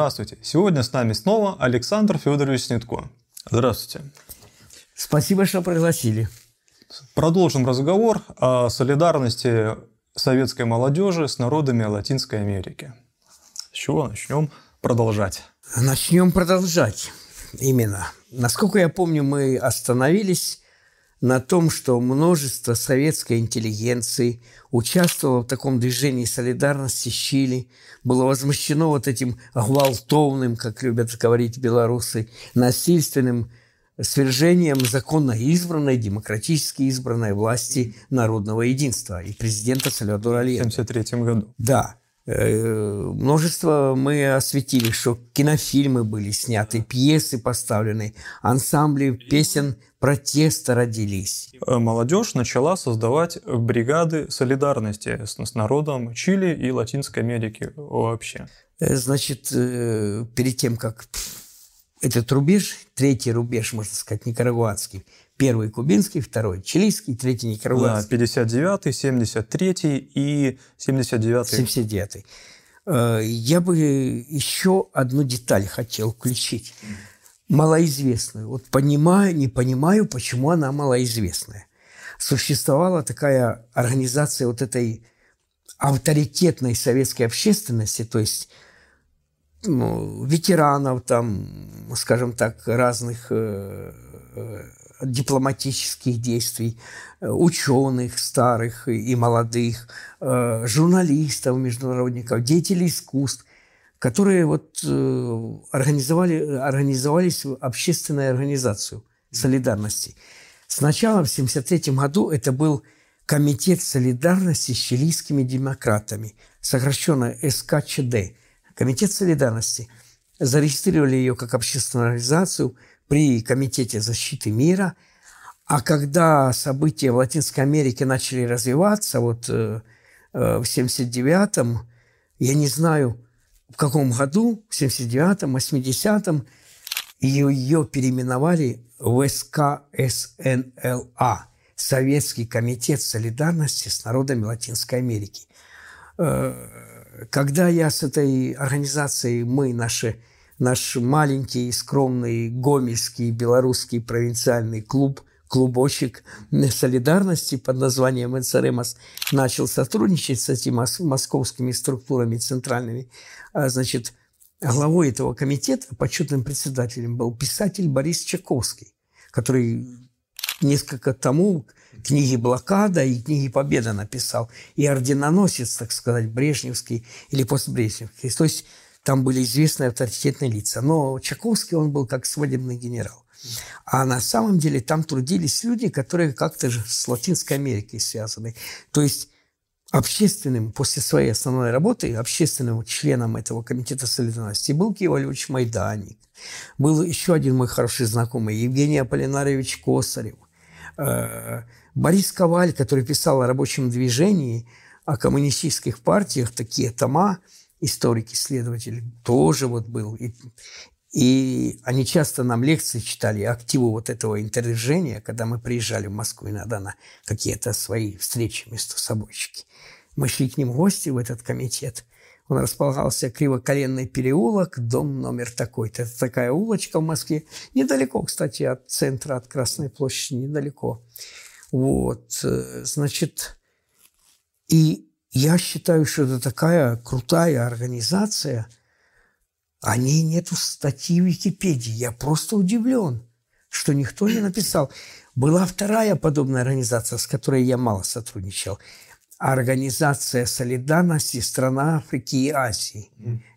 Здравствуйте! Сегодня с нами снова Александр Федорович Снитко. Здравствуйте. Спасибо, что пригласили. Продолжим разговор о солидарности советской молодежи с народами Латинской Америки. С чего начнем продолжать? Начнем продолжать. Именно. Насколько я помню, мы остановились на том, что множество советской интеллигенции участвовало в таком движении солидарности с Чили, было возмущено вот этим гвалтовным, как любят говорить белорусы, насильственным свержением законно избранной, демократически избранной власти народного единства и президента Сальвадора Альенде. В 1973 году. Да. Э, множество мы осветили, что кинофильмы были сняты, пьесы поставлены, ансамбли песен протеста родились. Э, молодежь начала создавать бригады солидарности с, с народом Чили и Латинской Америки вообще. Э, значит, перед тем, как этот рубеж, третий рубеж, можно сказать, никарагуанский, Первый кубинский, второй чилийский, третий никарагуанский. Да, 59-й, 73-й и 79-й. 79-й. Э, я бы еще одну деталь хотел включить. Малоизвестную. Вот понимаю, не понимаю, почему она малоизвестная. Существовала такая организация вот этой авторитетной советской общественности, то есть ну, ветеранов, там, скажем так, разных э, э, дипломатических действий, э, ученых старых и молодых, э, журналистов, международников, деятелей искусств, которые вот э, организовали, организовались в общественную организацию солидарности. Сначала в 1973 году это был Комитет солидарности с чилийскими демократами, сокращенно СКЧД, Комитет солидарности. Зарегистрировали ее как общественную организацию – при Комитете защиты мира. А когда события в Латинской Америке начали развиваться, вот э, э, в 79-м, я не знаю, в каком году, в 79-м, 80-м, ее, ее переименовали в СКСНЛА – Советский комитет солидарности с народами Латинской Америки. Э, когда я с этой организацией, мы, наши наш маленький, скромный гомельский белорусский провинциальный клуб клубочек солидарности под названием НСРМОС начал сотрудничать с этими московскими структурами центральными. А, значит, главой этого комитета, почетным председателем был писатель Борис Чаковский, который несколько тому книги «Блокада» и книги «Победа» написал, и орденоносец, так сказать, брежневский или постбрежневский. То есть там были известные авторитетные лица. Но Чаковский, он был как свадебный генерал. А на самом деле там трудились люди, которые как-то же с Латинской Америкой связаны. То есть общественным, после своей основной работы, общественным членом этого комитета солидарности был Киев Львович Майданик. Был еще один мой хороший знакомый, Евгений Аполлинарович Косарев. Э, Борис Коваль, который писал о рабочем движении, о коммунистических партиях, такие тома – историк-исследователь, тоже вот был. И, и они часто нам лекции читали, активу вот этого интердвижения, когда мы приезжали в Москву иногда на какие-то свои встречи между собойчики. Мы шли к ним в гости в этот комитет. Он располагался Кривоколенный переулок, дом номер такой-то. Это такая улочка в Москве. Недалеко, кстати, от центра, от Красной площади, недалеко. Вот, э, значит, и я считаю, что это такая крутая организация. О ней нету статьи в Википедии. Я просто удивлен, что никто не написал. Была вторая подобная организация, с которой я мало сотрудничал. Организация солидарности стран Африки и Азии.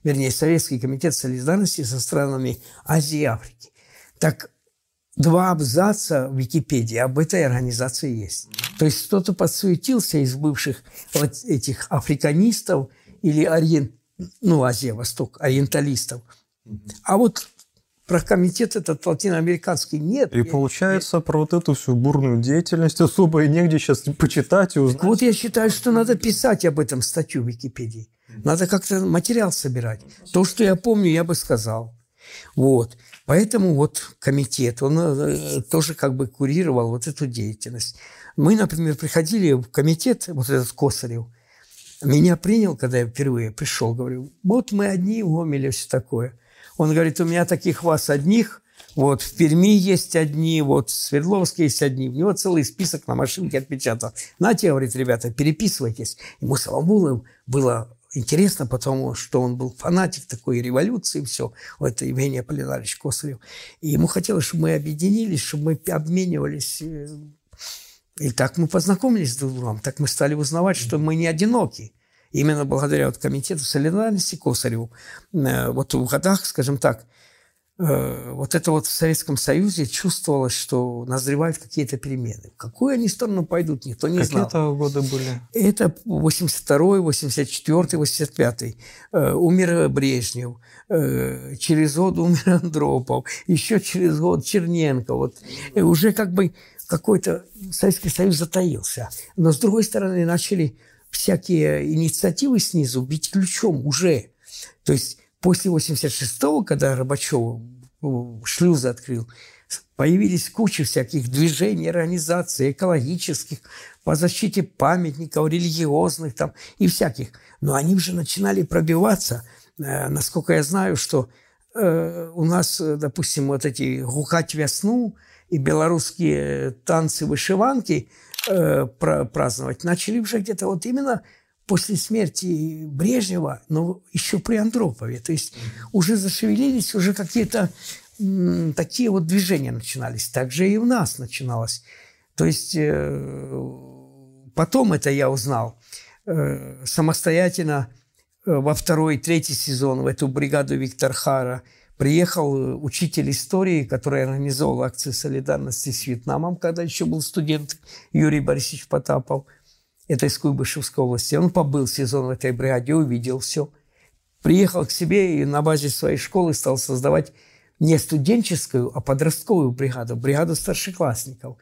Вернее, Советский комитет солидарности со странами Азии и Африки. Так два абзаца в Википедии об этой организации есть. То есть кто-то подсуетился из бывших вот этих африканистов или ориент, ну, Азия, Восток, ориенталистов. А вот про комитет этот латиноамериканский нет. И получается, нет. про вот эту всю бурную деятельность особо и негде сейчас почитать и узнать. Так вот я считаю, что надо писать об этом статью в Википедии. Надо как-то материал собирать. То, что я помню, я бы сказал. Вот. Поэтому вот комитет, он э, тоже как бы курировал вот эту деятельность. Мы, например, приходили в комитет, вот этот Косарев, Меня принял, когда я впервые пришел, говорю, вот мы одни в Гомеле, все такое. Он говорит, у меня таких вас одних, вот в Перми есть одни, вот в Свердловске есть одни. У него целый список на машинке отпечатал. Нате, говорит, ребята, переписывайтесь. Ему самому было интересно, потому что он был фанатик такой революции, все. Это Евгений Аполлинарович Косарев. И ему хотелось, чтобы мы объединились, чтобы мы обменивались. Э, и так мы познакомились друг с другом, так мы стали узнавать, что мы не одиноки. Именно благодаря вот комитету солидарности Косареву, э, вот в годах, скажем так, вот это вот в Советском Союзе чувствовалось, что назревают какие-то перемены. В какую они сторону пойдут, никто не Какие знал. Какие это годы были? Это 82-й, 84-й, 85-й. Умер Брежнев. Э, через год умер Андропов. Еще через год Черненко. Вот и уже как бы какой-то Советский Союз затаился. Но с другой стороны начали всякие инициативы снизу бить ключом уже. То есть После 86-го, когда Горбачев э, шлюзы открыл, появились куча всяких движений, организаций экологических, по защите памятников, религиозных там и всяких. Но они уже начинали пробиваться. Э, насколько я знаю, что э, у нас, допустим, вот эти «Гукать весну» и белорусские танцы-вышиванки праздновать начали уже где-то вот именно после смерти Брежнева, но еще при Андропове. То есть уже зашевелились, уже какие-то такие вот движения начинались. Так же и у нас начиналось. То есть э, потом это я узнал э, самостоятельно э, во второй, третий сезон в эту бригаду Виктор Хара приехал учитель истории, который организовал акции солидарности с Вьетнамом, когда еще был студент Юрий Борисович Потапов – это из Куйбышевской области. Он побыл сезон в этой бригаде, увидел все. Приехал к себе и на базе своей школы стал создавать не студенческую, а подростковую бригаду, бригаду старшеклассников.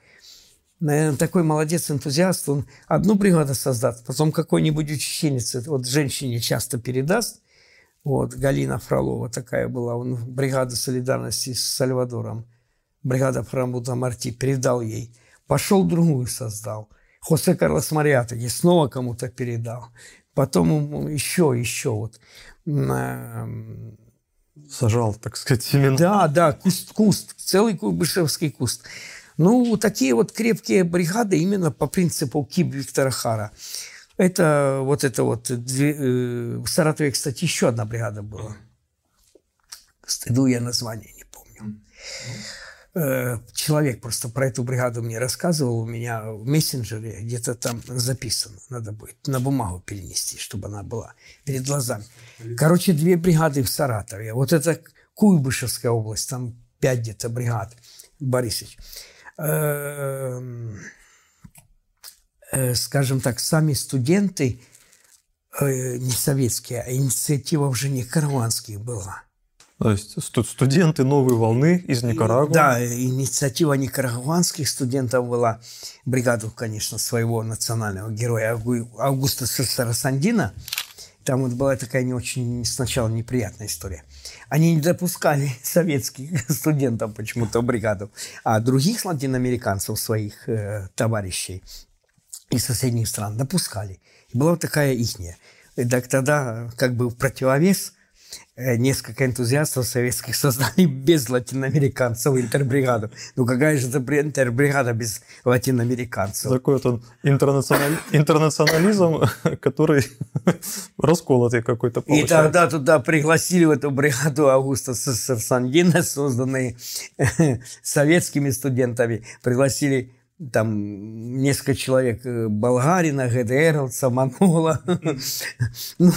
Наверное, такой молодец, энтузиаст, он одну бригаду создаст, потом какой-нибудь учительнице, вот женщине часто передаст, вот, Галина Фролова такая была, он бригада солидарности с Сальвадором, бригада Фрамбута Марти, передал ей. Пошел другую создал – Хосе Карлос Мариата, я снова кому-то передал. Потом еще, еще вот. Эм, Сажал, так сказать, семена. Да, да, куст, куст, целый куйбышевский куст. Ну, такие вот крепкие бригады именно по принципу КИБ Виктора Хара. Это вот это вот, э, в Саратове, кстати, еще одна бригада была. Стыду я название не помню. Э, человек просто про эту бригаду мне рассказывал, у меня в мессенджере где-то там записано. Надо будет на бумагу перенести, чтобы она была перед глазами. Короче, две бригады в Саратове. Вот это Куйбышевская область, там пять где-то бригад, Борисович. Эм, э, скажем так, сами студенты э, не советские, а инициатива уже не караванских была – то есть студенты новой волны из Никарагуа. Да, инициатива никарагуанских студентов была. Бригаду, конечно, своего национального героя Аугуста Сарасандина. Там вот была такая не очень сначала неприятная история. Они не допускали советских студентов почему-то в бригаду, а других латиноамериканцев, своих э, товарищей из соседних стран допускали. И была вот такая ихняя. И так тогда как бы в противовес – Э, несколько энтузиастов советских создали без латиноамериканцев интербригаду. Ну какая же это интербригада без латиноамериканцев? Такой вот он интернационали... интернационализм, который расколотый какой-то получается. И тогда туда пригласили в эту бригаду Августа Сарсандина, созданные советскими студентами, пригласили там несколько человек э, болгарина, ГДРовца, монгола. ну,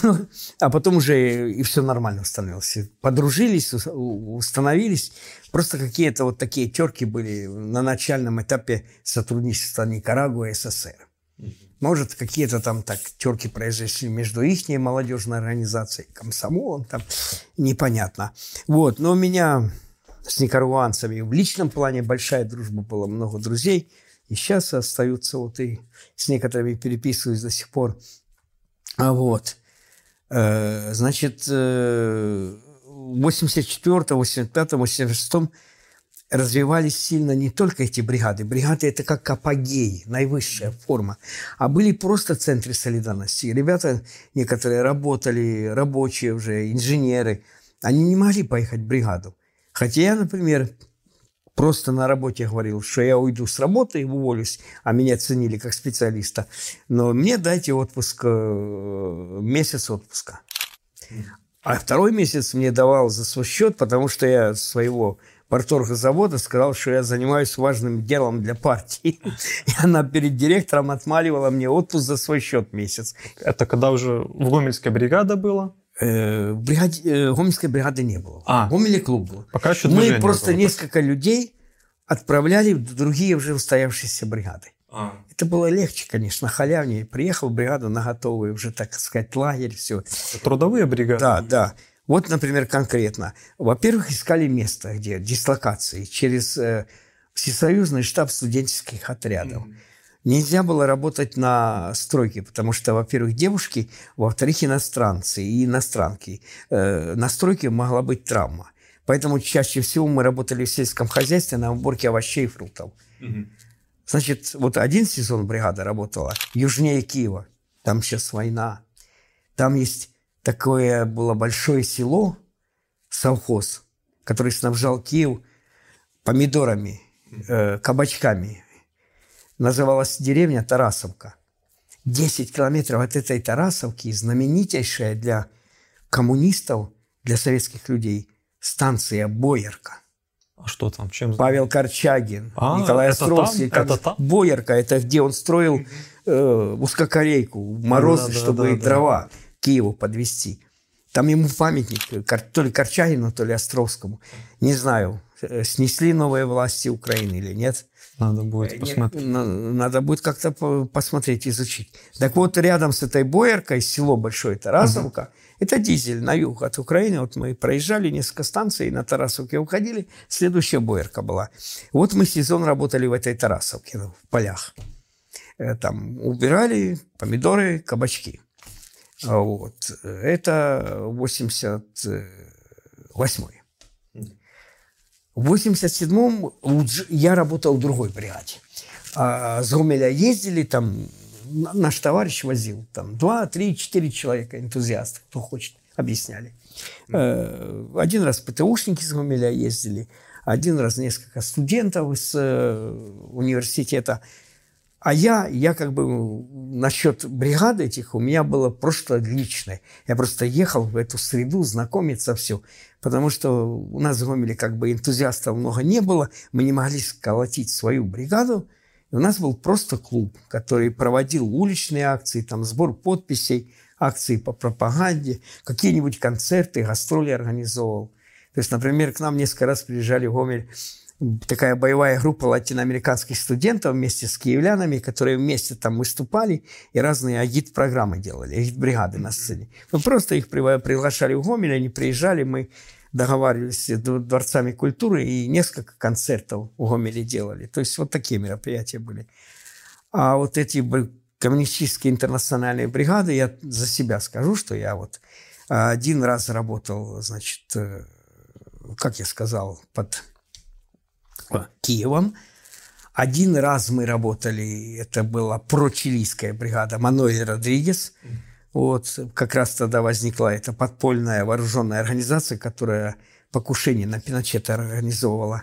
а потом уже и все нормально становилось. Подружились, установились. Просто какие-то вот такие терки были на начальном этапе сотрудничества Никарагуа и СССР. Может, какие-то там так терки произошли между их молодежной организацией, комсомолом, там непонятно. Вот, но у меня с никарагуанцами в личном плане большая дружба была, много друзей – и сейчас остаются вот и с некоторыми переписываюсь до сих пор. А вот, э, значит, в 84 85 86 развивались сильно не только эти бригады. Бригады – это как апогей, наивысшая форма. А были просто центры солидарности. Ребята некоторые работали, рабочие уже, инженеры. Они не могли поехать в бригаду. Хотя я, например, просто на работе говорил, что я уйду с работы и уволюсь, а меня ценили как специалиста. Но мне дайте отпуск, э, месяц отпуска. А второй месяц мне давал за свой счет, потому что я своего завода сказал, что я занимаюсь важным делом для партии. И она перед директором отмаливала мне отпуск за свой счет месяц. Это когда уже в Гомельской бригада было? Э, в бригаде, э, Гомельской бригады не было. А. В Гомеле клуб был. Пока еще Мы просто было. несколько людей отправляли в другие уже устоявшиеся бригады. А. Это было легче, конечно, халявнее. Приехал в бригаду на готовый, уже, так сказать, лагерь, все. Трудовые бригады? Да, да. Вот, например, конкретно. Во-первых, искали место, где дислокации через э, Всесоюзный штаб студенческих отрядов. Mm-hmm. Нельзя было работать на стройке, потому что, во-первых, девушки, во-вторых, иностранцы и иностранки. Э, на стройке могла быть травма. Поэтому чаще всего мы работали в сельском хозяйстве на уборке овощей и фруктов. Mm-hmm. Значит, вот один сезон бригада работала южнее Киева. Там сейчас война. Там есть такое было большое село, совхоз, который снабжал Киев помидорами, э, кабачками. Называлась деревня Тарасовка. 10 километров от этой Тарасовки, знаменитейшая для коммунистов, для советских людей, станция Боярка. А что там? Чем? Павел Корчагин, а, Николай Островский. Там? Это там? Боярка, это где он строил э, узкокорейку, мороз, да, чтобы да, да, дрова. Да. Киеву подвести. Там ему памятник, то ли Корчагину, то ли Островскому. Не знаю, э, снесли новые власти Украины или нет. Надо будет посмотреть. Надо будет как-то посмотреть, изучить. Так вот, рядом с этой Бояркой, село Большое Тарасовка, угу. это дизель на юг от Украины. Вот мы проезжали несколько станций, на Тарасовке уходили, следующая Боярка была. Вот мы сезон работали в этой Тарасовке, в полях. Э, там убирали помидоры, кабачки. А вот. Это 88-й. В 87-м я работал в другой бригаде. А с Гомеля ездили, там наш товарищ возил, там два, три, четыре человека, энтузиастов, кто хочет, объясняли. Э, один раз ПТУшники с Гомеля ездили, один раз несколько студентов из э, университета – а я, я как бы насчет бригады этих у меня было просто отличное. Я просто ехал в эту среду знакомиться все. Потому что у нас в Гомеле как бы энтузиастов много не было. Мы не могли сколотить свою бригаду. И у нас был просто клуб, который проводил уличные акции, там сбор подписей, акции по пропаганде, какие-нибудь концерты, гастроли организовывал. То есть, например, к нам несколько раз приезжали в Гомель такая боевая группа латиноамериканских студентов вместе с киевлянами, которые вместе там выступали и разные агит-программы делали, агит-бригады на сцене. Мы просто их приглашали в Гомель, они приезжали, мы договаривались с дворцами культуры и несколько концертов в Гомеле делали. То есть вот такие мероприятия были. А вот эти коммунистические интернациональные бригады, я за себя скажу, что я вот один раз работал, значит, э, как я сказал, под Киевом. Один раз мы работали, это была прочилийская бригада Мануэль Родригес. Вот как раз тогда возникла эта подпольная вооруженная организация, которая покушение на Пиночета организовывала,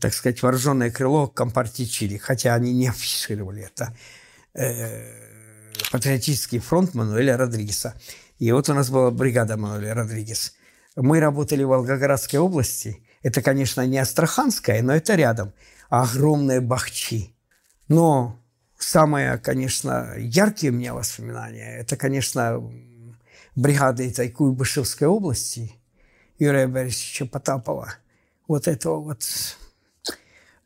так сказать, вооруженное крыло Компартии Чили, хотя они не афишировали это. Э, патриотический фронт Мануэля Родригеса. И вот у нас была бригада Мануэля Родригес. Мы работали в Волгоградской области – это, конечно, не Астраханская, но это рядом. Огромные бахчи. Но самые, конечно, яркие у меня воспоминания, это, конечно, бригада этой Куйбышевской области Юрия Борисовича Потапова. Вот этого вот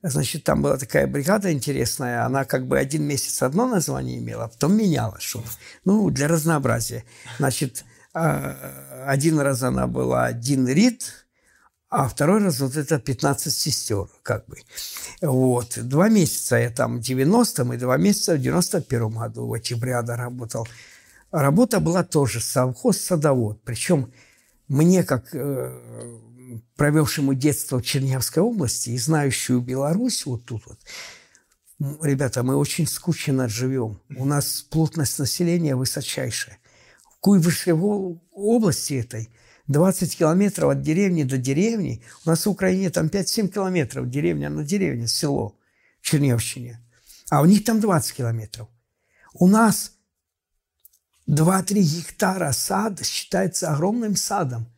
Значит, там была такая бригада интересная, она как бы один месяц одно название имела, а потом меняла что-то. Ну, для разнообразия. Значит, а, один раз она была один рит, а второй раз вот это 15 сестер, как бы. Вот. Два месяца я там в 90-м и два месяца в 91-м году в бригадах работал. Работа была тоже совхоз-садовод. Причем мне, как э, провевшему детство в Черниговской области и знающую Беларусь вот тут вот, ребята, мы очень скучно живем. У нас плотность населения высочайшая. В Куйбышевой области этой 20 километров от деревни до деревни. У нас в Украине там 5-7 километров деревня на деревне, село в Черневщине. А у них там 20 километров. У нас 2-3 гектара сада считается огромным садом.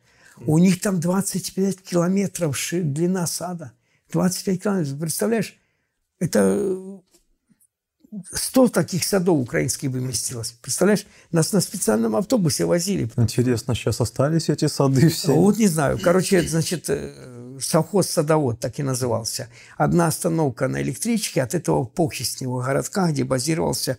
У них там 25 километров длина сада. 25 километров. Представляешь, это 100 таких садов украинских вместилось. Представляешь, нас на специальном автобусе возили. Интересно, сейчас остались эти сады все? Вот не знаю. Короче, значит, э, совхоз «Садовод» так и назывался. Одна остановка на электричке от этого похистнего городка, где базировался,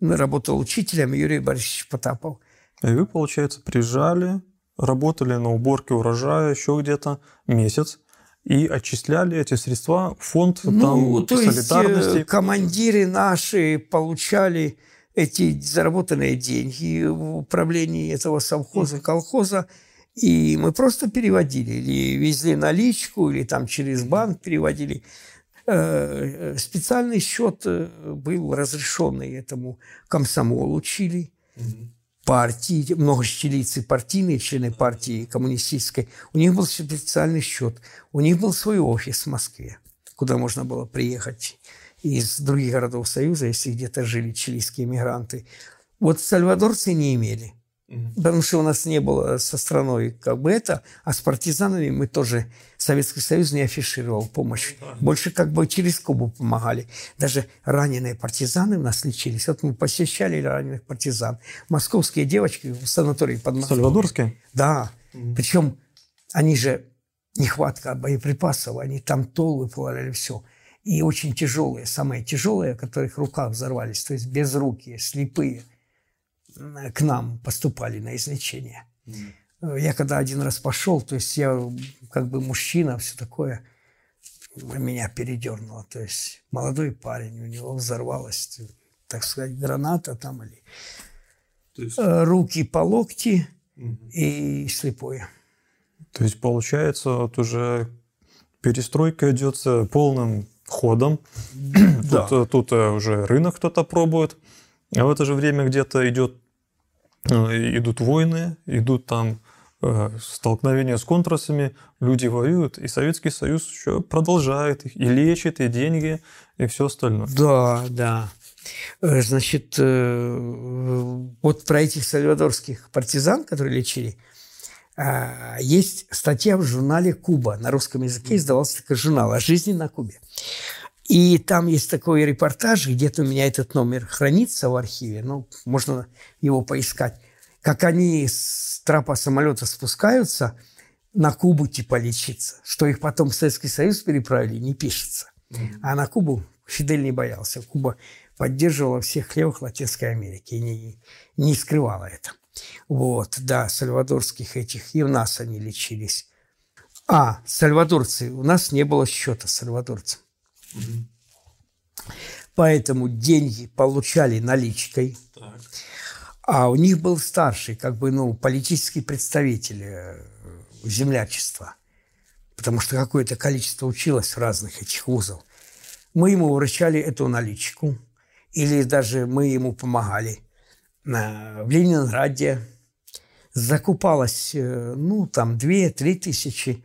работал учителем Юрий Борисович Потапов. И вы, получается, приезжали, работали на уборке урожая еще где-то месяц, и отчисляли эти средства в фонд ну, там, то солидарности. Есть, командиры наши получали эти заработанные деньги в управлении этого совхоза, колхоза, и мы просто переводили, или везли наличку, или там через банк переводили. Э, специальный счет э, был разрешенный этому комсомолу Чили. Угу партии, многочелицы партийные, члены партии коммунистической, у них был специальный счет, у них был свой офис в Москве, куда можно было приехать из других городов Союза, если где-то жили чилийские мигранты. Вот сальвадорцы не имели. Потому что у нас не было со страной как бы это, а с партизанами мы тоже, Советский Союз не афишировал помощь. Ну Больше как бы через Кубу помогали. Даже раненые партизаны у нас лечились. Вот мы посещали раненых партизан. Московские девочки в санатории под Москвой. Сальвадорские? Да. Угу. Причем они же, нехватка боеприпасов, они там тол выплавляли все. И очень тяжелые, самые тяжелые, которых рука взорвались, то есть безрукие, слепые – к нам поступали на излечение. Mm. Я когда один раз пошел, то есть я как бы мужчина, все такое, меня передернуло. То есть молодой парень, у него взорвалась, так сказать, граната там или есть... Э, руки по локти угу. и слепое. То есть получается, вот уже перестройка идет полным ходом. Да. Тут, тут э, уже рынок кто-то пробует. А в это же время где-то идет Э, идут войны, идут там э, столкновения с контрасами, люди воюют, и Советский Союз еще продолжает их, и лечит, и деньги, и все остальное. Да, да. Э, значит, вот про этих сальвадорских партизан, которые лечили, есть статья в журнале «Куба». На русском языке издавался такой журнал о жизни на Кубе. И там есть такой репортаж, где-то у меня этот номер хранится в архиве, ну, можно его поискать, как они с трапа самолета спускаются на Кубу типа лечиться, что их потом в Советский Союз переправили, не пишется. А на Кубу Фидель не боялся. Куба поддерживала всех левых Латинской Америки и не, не скрывала это. Вот, да, сальвадорских этих, и у нас они лечились. А, сальвадорцы, у нас не было счета сальвадорцам. Поэтому деньги получали наличкой. Так. А у них был старший, как бы, ну, политический представитель э, землячества. Потому что какое-то количество училось в разных этих вузов. Мы ему вручали эту наличку. Или даже мы ему помогали. В Ленинграде закупалось, э, ну, там, 2-3 тысячи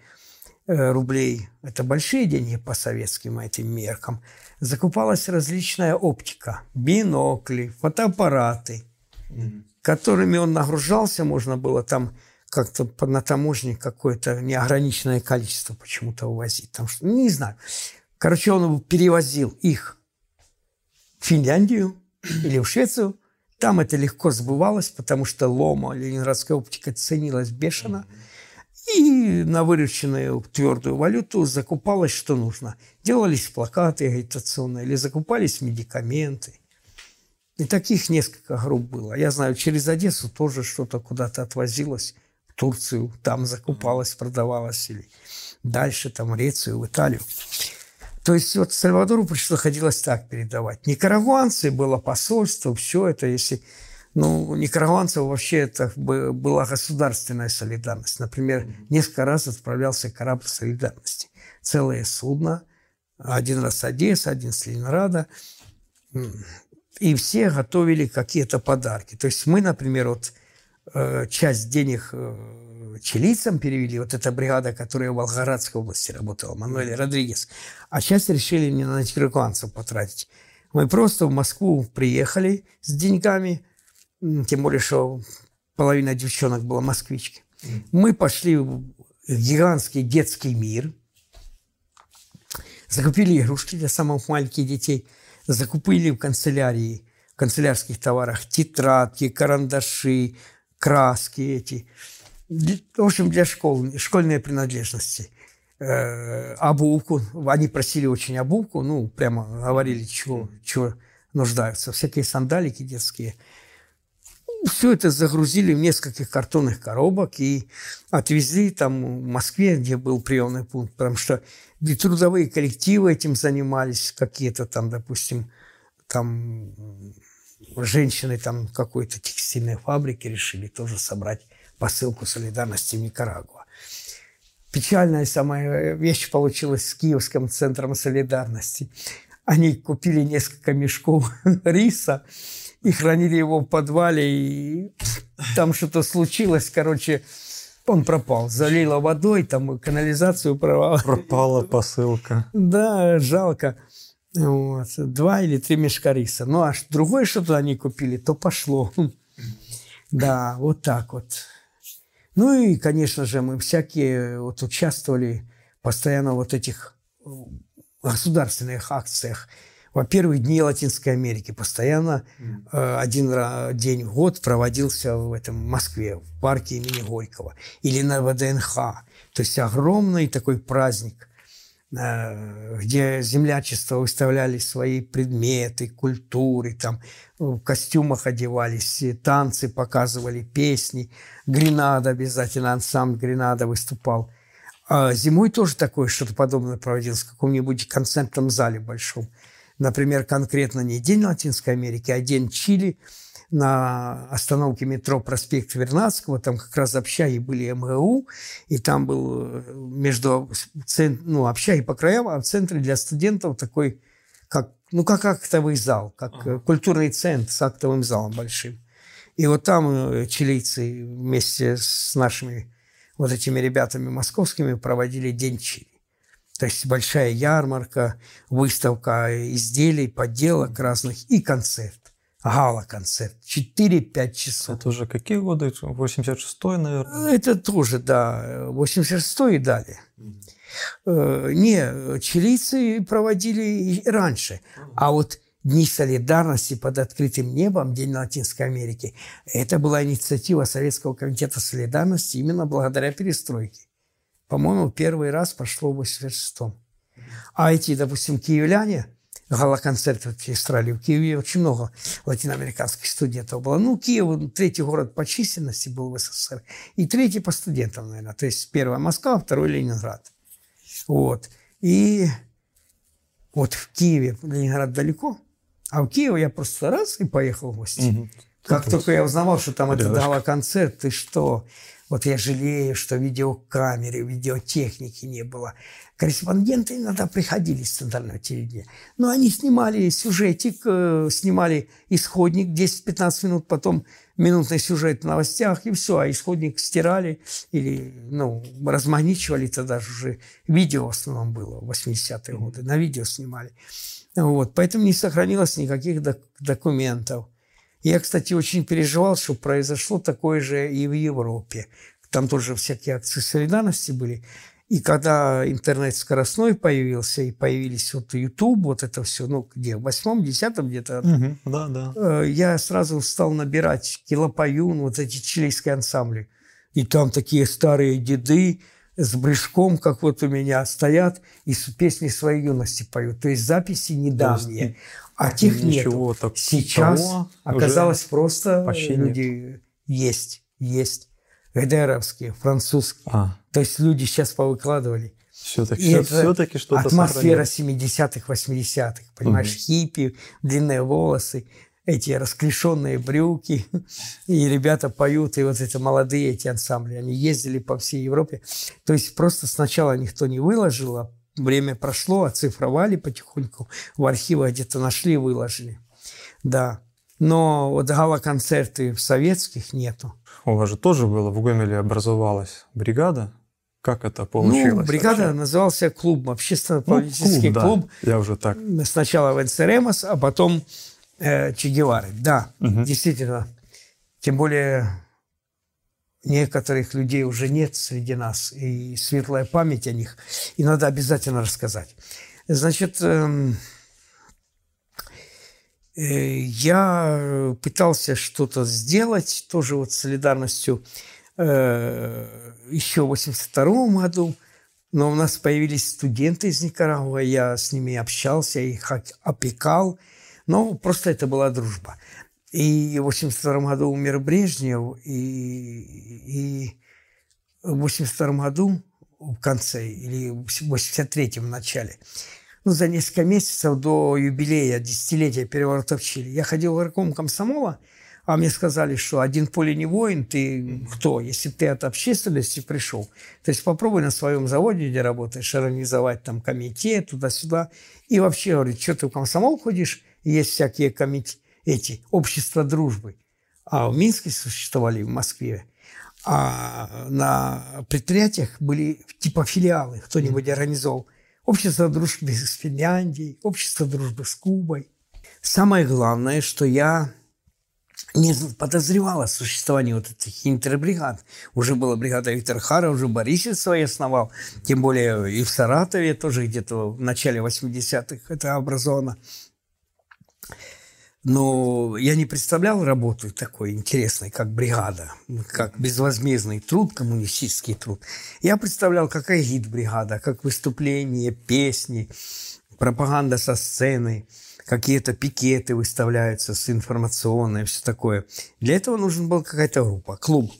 Э, рублей, это большие деньги по советским этим меркам, закупалась различная оптика, бинокли, фотоаппараты, mm-hmm. которыми он нагружался, можно было там как-то на таможне какое-то неограниченное количество почему-то увозить. Там, что, не знаю. Короче, он перевозил их в Финляндию или в Швецию. Там это легко сбывалось, потому что лома, ленинградская оптика ценилась бешено. И на вырученную твердую валюту закупалось, что нужно. Делались плакаты агитационные или закупались медикаменты. И таких несколько групп было. Я знаю, через Одессу тоже что-то куда-то отвозилось. В Турцию там закупалось, продавалось. Или дальше там в Грецию, в Италию. То есть вот Сальвадору приходилось так передавать. Никарагуанцы было посольство, все это, если Ну, никарагуанцев вообще это была государственная солидарность. Например, несколько раз отправлялся корабль солидарности. Целое судно. Один раз Одесса, один с Ленинграда. И все готовили какие-то подарки. То есть мы, например, вот э, часть денег э, чилийцам перевели, вот эта бригада, которая в Волгоградской области работала, Мануэль Родригес, а часть решили не на никарагуанцев потратить. Мы просто в Москву приехали с деньгами, тем более, что половина девчонок была москвички. Мы пошли в гигантский детский мир, закупили игрушки для самых маленьких детей, закупили в канцелярии, в канцелярских товарах тетрадки, карандаши, краски эти. В общем, для школ, школьные принадлежности. Э, обувку. Они просили очень обувку, ну, прямо говорили, чего, чего нуждаются. Всякие сандалики детские – все это загрузили в нескольких картонных коробок и отвезли там в Москве, где был приемный пункт, потому что и трудовые коллективы этим занимались, какие-то там, допустим, там женщины там какой-то текстильной фабрики решили тоже собрать посылку солидарности в Никарагуа. Печальная самая вещь получилась с Киевским центром солидарности. Они купили несколько мешков риса, и хранили его в подвале, и там что-то случилось, короче, он пропал. Залило водой, там канализацию провал. Пропала посылка. Да, жалко. Вот. Два или три мешка риса. Ну, аж другое что-то они купили, то пошло. Да, вот так вот. Ну и, конечно же, мы всякие вот участвовали постоянно в вот этих государственных акциях во-первых, Дни Латинской Америки. Постоянно э, один день в год проводился в этом Москве, в парке имени Горького. Или на ВДНХ. То есть огромный такой праздник, э, где землячество выставляли свои предметы, культуры, там в костюмах одевались, танцы показывали, песни. Гренада обязательно, ансамбль Гренада выступал. А зимой тоже такое что-то подобное проводилось в каком-нибудь концертном зале большом например, конкретно не День Латинской Америки, а День Чили на остановке метро проспект Вернадского, там как раз общаги были МГУ, и там был э, между ну, общаги по краям, а в центре для студентов такой, как, ну, как актовый зал, как ага. культурный центр с актовым залом большим. И вот там э, чилийцы вместе с нашими вот этими ребятами московскими проводили День Чили. То есть большая ярмарка, выставка изделий, подделок разных и концерт. Гала-концерт. 4-5 часов. Это уже какие годы? 86-й, наверное? Это тоже, да. 86-й и далее. Mm-hmm. Не, чилийцы проводили и раньше. Mm-hmm. А вот Дни солидарности под открытым небом, День Латинской Америки, это была инициатива Советского комитета солидарности именно благодаря перестройке. По-моему, первый раз пошло в 86-м. А эти, допустим, киевляне, гала-концерт в Австралии, в Киеве очень много латиноамериканских студентов было. Ну, Киев третий город по численности был в СССР, и третий по студентам, наверное. То есть первая Москва, второй Ленинград. Вот. И вот в Киеве, Ленинград далеко, а в Киев я просто раз и поехал в гости. Угу. Как только я узнавал, что там это гала-концерт, ты что? Вот я жалею, что видеокамеры, видеотехники не было. Корреспонденты иногда приходили с центрального телевидения. Но они снимали сюжетик, э, снимали исходник 10-15 минут, потом минутный сюжет в новостях, и все. А исходник стирали или ну, размагничивали. Тогда же уже видео в основном было, 80-е годы. На видео снимали. Вот. Поэтому не сохранилось никаких док- документов. Я, кстати, очень переживал, что произошло такое же и в Европе. Там тоже всякие акции солидарности были. И когда интернет скоростной появился, и появились вот YouTube, вот это все, ну, где, в восьмом, десятом где-то, угу, да, да. Э, я сразу стал набирать килопоюн, вот эти чилийские ансамбли. И там такие старые деды с брюшком, как вот у меня, стоят и песни своей юности поют. То есть записи недавние. Есть, а тех нет. Сейчас оказалось просто люди нет. есть, есть. ГДРовские, французские. А. То есть люди сейчас повыкладывали. Все-таки, все, все-таки что-то Атмосфера 70-х, 80-х, понимаешь, угу. хиппи, длинные волосы. Эти расклешенные брюки, и ребята поют, и вот эти молодые эти ансамбли, они ездили по всей Европе. То есть просто сначала никто не выложил, а время прошло, оцифровали потихоньку, в архивах где-то нашли, выложили. Да. Но вот гала-концерты советских нету. У вас же тоже было, в Гомеле образовалась бригада. Как это получилось? Ну, бригада вообще? назывался клуб, общественно-политический ну, клуб, клуб. Да. Я уже так. Сначала в НСРМОС, а потом э, Че Гевары. Да, угу. действительно. Тем более некоторых людей уже нет среди нас, и светлая память о них, и надо обязательно рассказать. Значит, эм, э, я пытался что-то сделать, тоже вот солидарностью, э, еще в 82 году, но у нас появились студенты из Никарагуа, я с ними общался, их опекал, но просто это была дружба. И в 82 году умер Брежнев, и, и в 82 году в конце, или в 83-м начале, ну, за несколько месяцев до юбилея, десятилетия переворота в Чили, я ходил в горком комсомола, а мне сказали, что один поле не воин, ты кто, если ты от общественности пришел. То есть попробуй на своем заводе, где работаешь, организовать там комитет, туда-сюда. И вообще, говорит, что ты в комсомол ходишь, есть всякие комитеты, эти общества дружбы. А в Минске существовали, в Москве. А на предприятиях были типа филиалы, кто-нибудь организовал. Общество дружбы с Финляндией, общество дружбы с Кубой. Самое главное, что я не подозревала о существовании вот этих интербригад. Уже была бригада Виктора Хара, уже Борисов свой основал, тем более и в Саратове тоже где-то в начале 80-х это образовано. Но я не представлял работу такой интересной, как бригада, как безвозмездный труд, коммунистический труд. Я представлял, какая гид-бригада, как выступления, песни, пропаганда со сцены, какие-то пикеты выставляются с информационной, все такое. Для этого нужен был какая-то группа, клуб.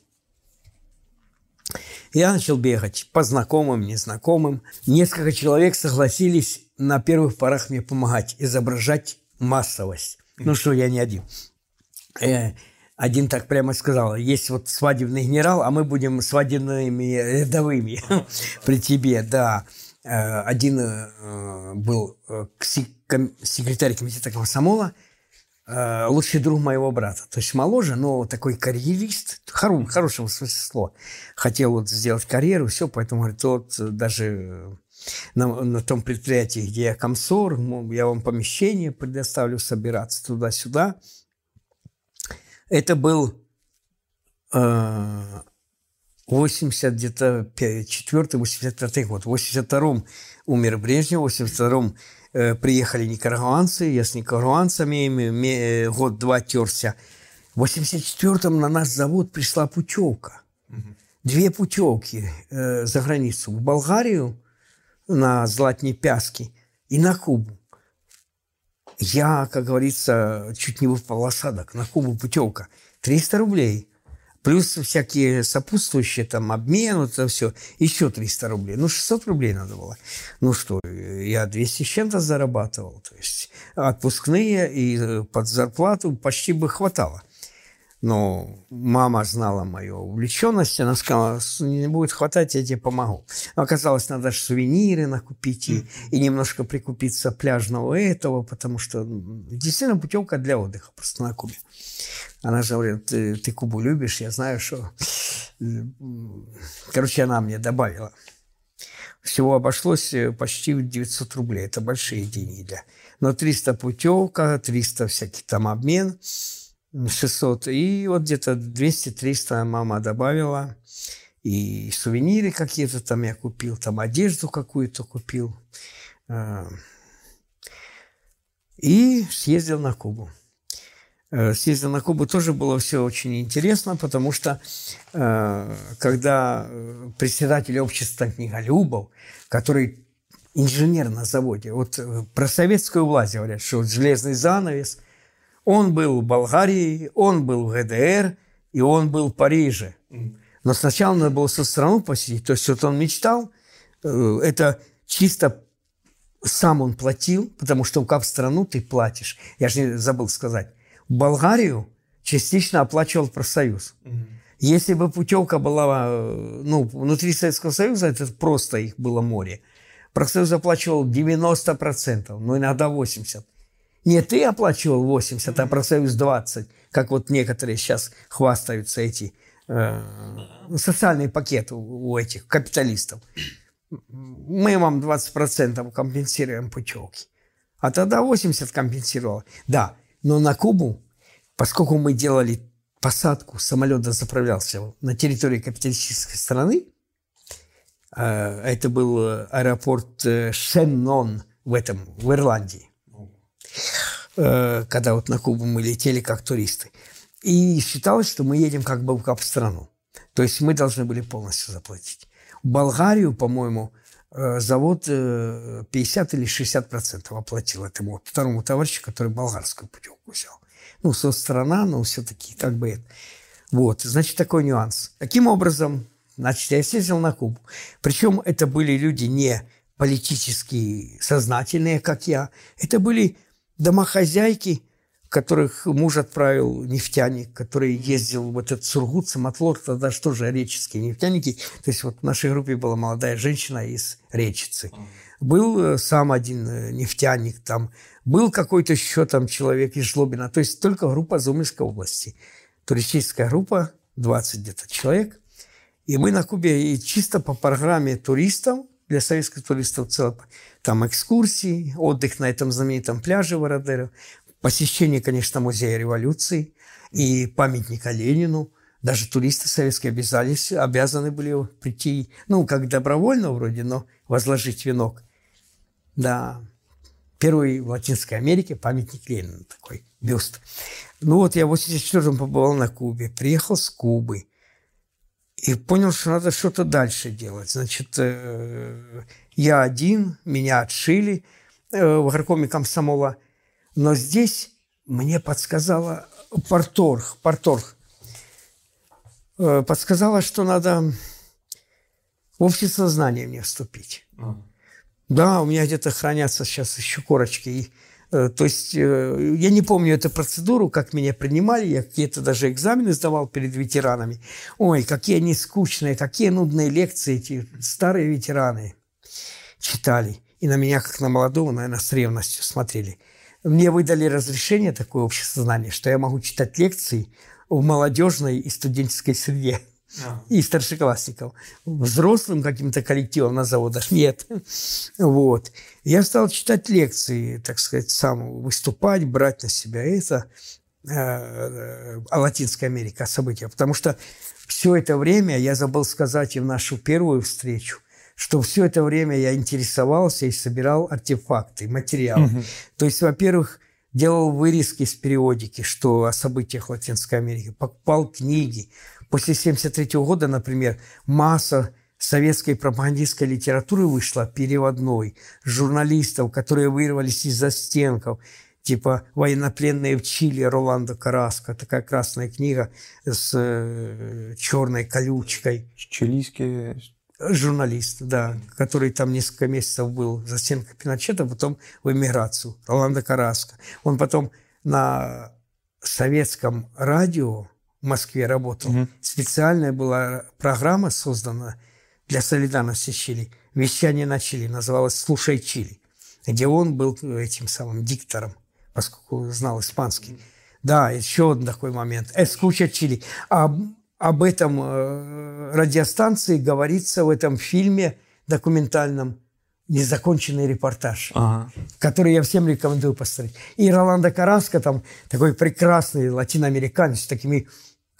Я начал бегать по знакомым, незнакомым. Несколько человек согласились на первых порах мне помогать, изображать массовость. Ну что, я не один. Э, один так прямо сказал, есть вот свадебный генерал, а мы будем свадебными рядовыми при тебе, да. Э, один э, был секретарь комитета комсомола, лучший друг моего брата. То есть моложе, но такой карьерист, хоро, хорошего смысле слова. Хотел вот сделать карьеру, все, поэтому говорит, тот даже на, на том предприятии, где я комсор, я вам помещение предоставлю собираться туда-сюда. Это был э, 80 где-то 4-85 год. В 82-м умер Брежнев, в 82-м э, приехали никарагуанцы, я с никарагуанцами э, год-два терся. В 84-м на наш завод пришла путевка. Две путевки э, за границу. В Болгарию на Златні Пяски и на Кубу. Я, как говорится, чуть не выпал осадок. На Кубу путевка. 300 рублей. Плюс всякие сопутствующие, там, обмен, вот это все. Еще 300 рублей. Ну, 600 рублей надо было. Ну что, я 200 с чем-то зарабатывал. То есть отпускные и под зарплату почти бы хватало. Но мама знала мою увлеченность, она сказала, не будет хватать, я тебе помогу. Но оказалось, надо же сувениры накупить и, и немножко прикупиться пляжного этого, потому что действительно путевка для отдыха просто на Кубе. Она же говорит, ты, ты Кубу любишь, я знаю, что... Короче, она мне добавила. Всего обошлось э, почти в 900 рублей. Это большие деньги для... Но 300 путевка, 300 всякий там обмен – 600. И вот где-то 200-300 мама добавила. И сувениры какие-то там я купил, там одежду какую-то купил. А, и съездил на Кубу. Э, съездил на Кубу тоже было все очень интересно, потому что э, когда э, председатель общества книголюбов, который инженер на заводе, вот про советскую власть говорят, что железный занавес – он был в Болгарии, он был в ГДР, и он был в Париже. Но сначала надо было со страну посетить. То есть вот он мечтал, э, это чисто сам он платил, потому что как в страну ты платишь. Я же не забыл сказать. Болгарию частично оплачивал профсоюз. Угу. Если бы путевка была э, ну, внутри Советского Союза, это просто их было море. Профсоюз оплачивал 90%, ну иногда 80%. Не ты оплачивал 80, а профсоюз 20, как вот некоторые сейчас хвастаются эти э, социальный пакет у, у этих капиталистов. Мы вам 20% компенсируем путевки. А тогда 80 компенсировал. Да, но на Кубу, поскольку мы делали посадку, самолет заправлялся на территории капиталистической страны, э, это был аэропорт э, Шеннон в этом, в Ирландии. Э, когда вот на Кубу мы летели как туристы. И считалось, что мы едем как бы в страну. То есть мы должны были полностью заплатить. Болгарию, по-моему, э, завод 50 э, или 60 процентов оплатил этому вот второму товарищу, который болгарскую путевку взял. Ну, со страна, но все-таки как бы это. Вот, значит, такой нюанс. Таким образом, значит, я съездил на Кубу. Причем это были люди не политически сознательные, как я. Это были домохозяйки, которых муж отправил нефтяник, который ездил в этот Сургут, Самотлор, тогда что же реческие нефтяники. То есть вот в нашей группе была молодая женщина из Речицы. Был э, сам один э, нефтяник там, был какой-то еще там человек из Жлобина. То есть только группа Зумельской области. Туристическая группа, 20 где-то человек. И мы на Кубе и чисто по программе туристов, для советских туристов целое там экскурсии, отдых на этом знаменитом пляже Вородеро, посещение, конечно, музея революции и памятника Ленину. Даже туристы советские обязались, обязаны были прийти, ну, как добровольно вроде, но возложить венок. Да, первый в Латинской Америке памятник Ленину такой, бюст. Ну вот я в 84-м побывал на Кубе, приехал с Кубы и понял, что надо что-то дальше делать. Значит, э, я один, меня отшили э, в горкоме комсомола. Но здесь мне подсказала Порторг, Порторг э, подсказала, что надо в общество знания мне вступить. А. Да, у меня где-то хранятся сейчас еще корочки. И, то есть э, я не помню эту процедуру, как меня принимали. Я какие-то даже экзамены сдавал перед ветеранами. Ой, какие они скучные, какие нудные лекции эти старые ветераны читали. И на меня, как на молодого, наверное, с ревностью смотрели. Мне выдали разрешение, такое общество знания, что я могу читать лекции в молодежной и студенческой среде. А. И старшеклассников. Взрослым каким-то коллективом на заводах нет. Вот. Я стал читать лекции, так сказать, сам выступать, брать на себя это э, о Латинской Америке, о событиях. Потому что все это время, я забыл сказать и в нашу первую встречу – что все это время я интересовался и собирал артефакты, материалы. Угу. То есть, во-первых, делал вырезки с периодики, что о событиях Латинской Америки, покупал книги. После 1973 года, например, масса советской пропагандистской литературы вышла переводной, журналистов, которые вырвались из застенков, типа «Военнопленные в Чили» Роландо Караско, такая красная книга с э, черной колючкой. Чилийские журналист, да, который там несколько месяцев был за стенкой Пиночета, потом в эмиграцию, Роланда Караско. Он потом на советском радио в Москве работал. Угу. Специальная была программа создана для солидарности Чили. Вещание на Чили называлось «Слушай Чили», где он был этим самым диктором, поскольку знал испанский. Да, еще один такой момент. «Эскуча Чили». А об этом э, радиостанции говорится в этом фильме документальном «Незаконченный репортаж», ага. который я всем рекомендую посмотреть. И Роланда Караско, там такой прекрасный латиноамериканец с такими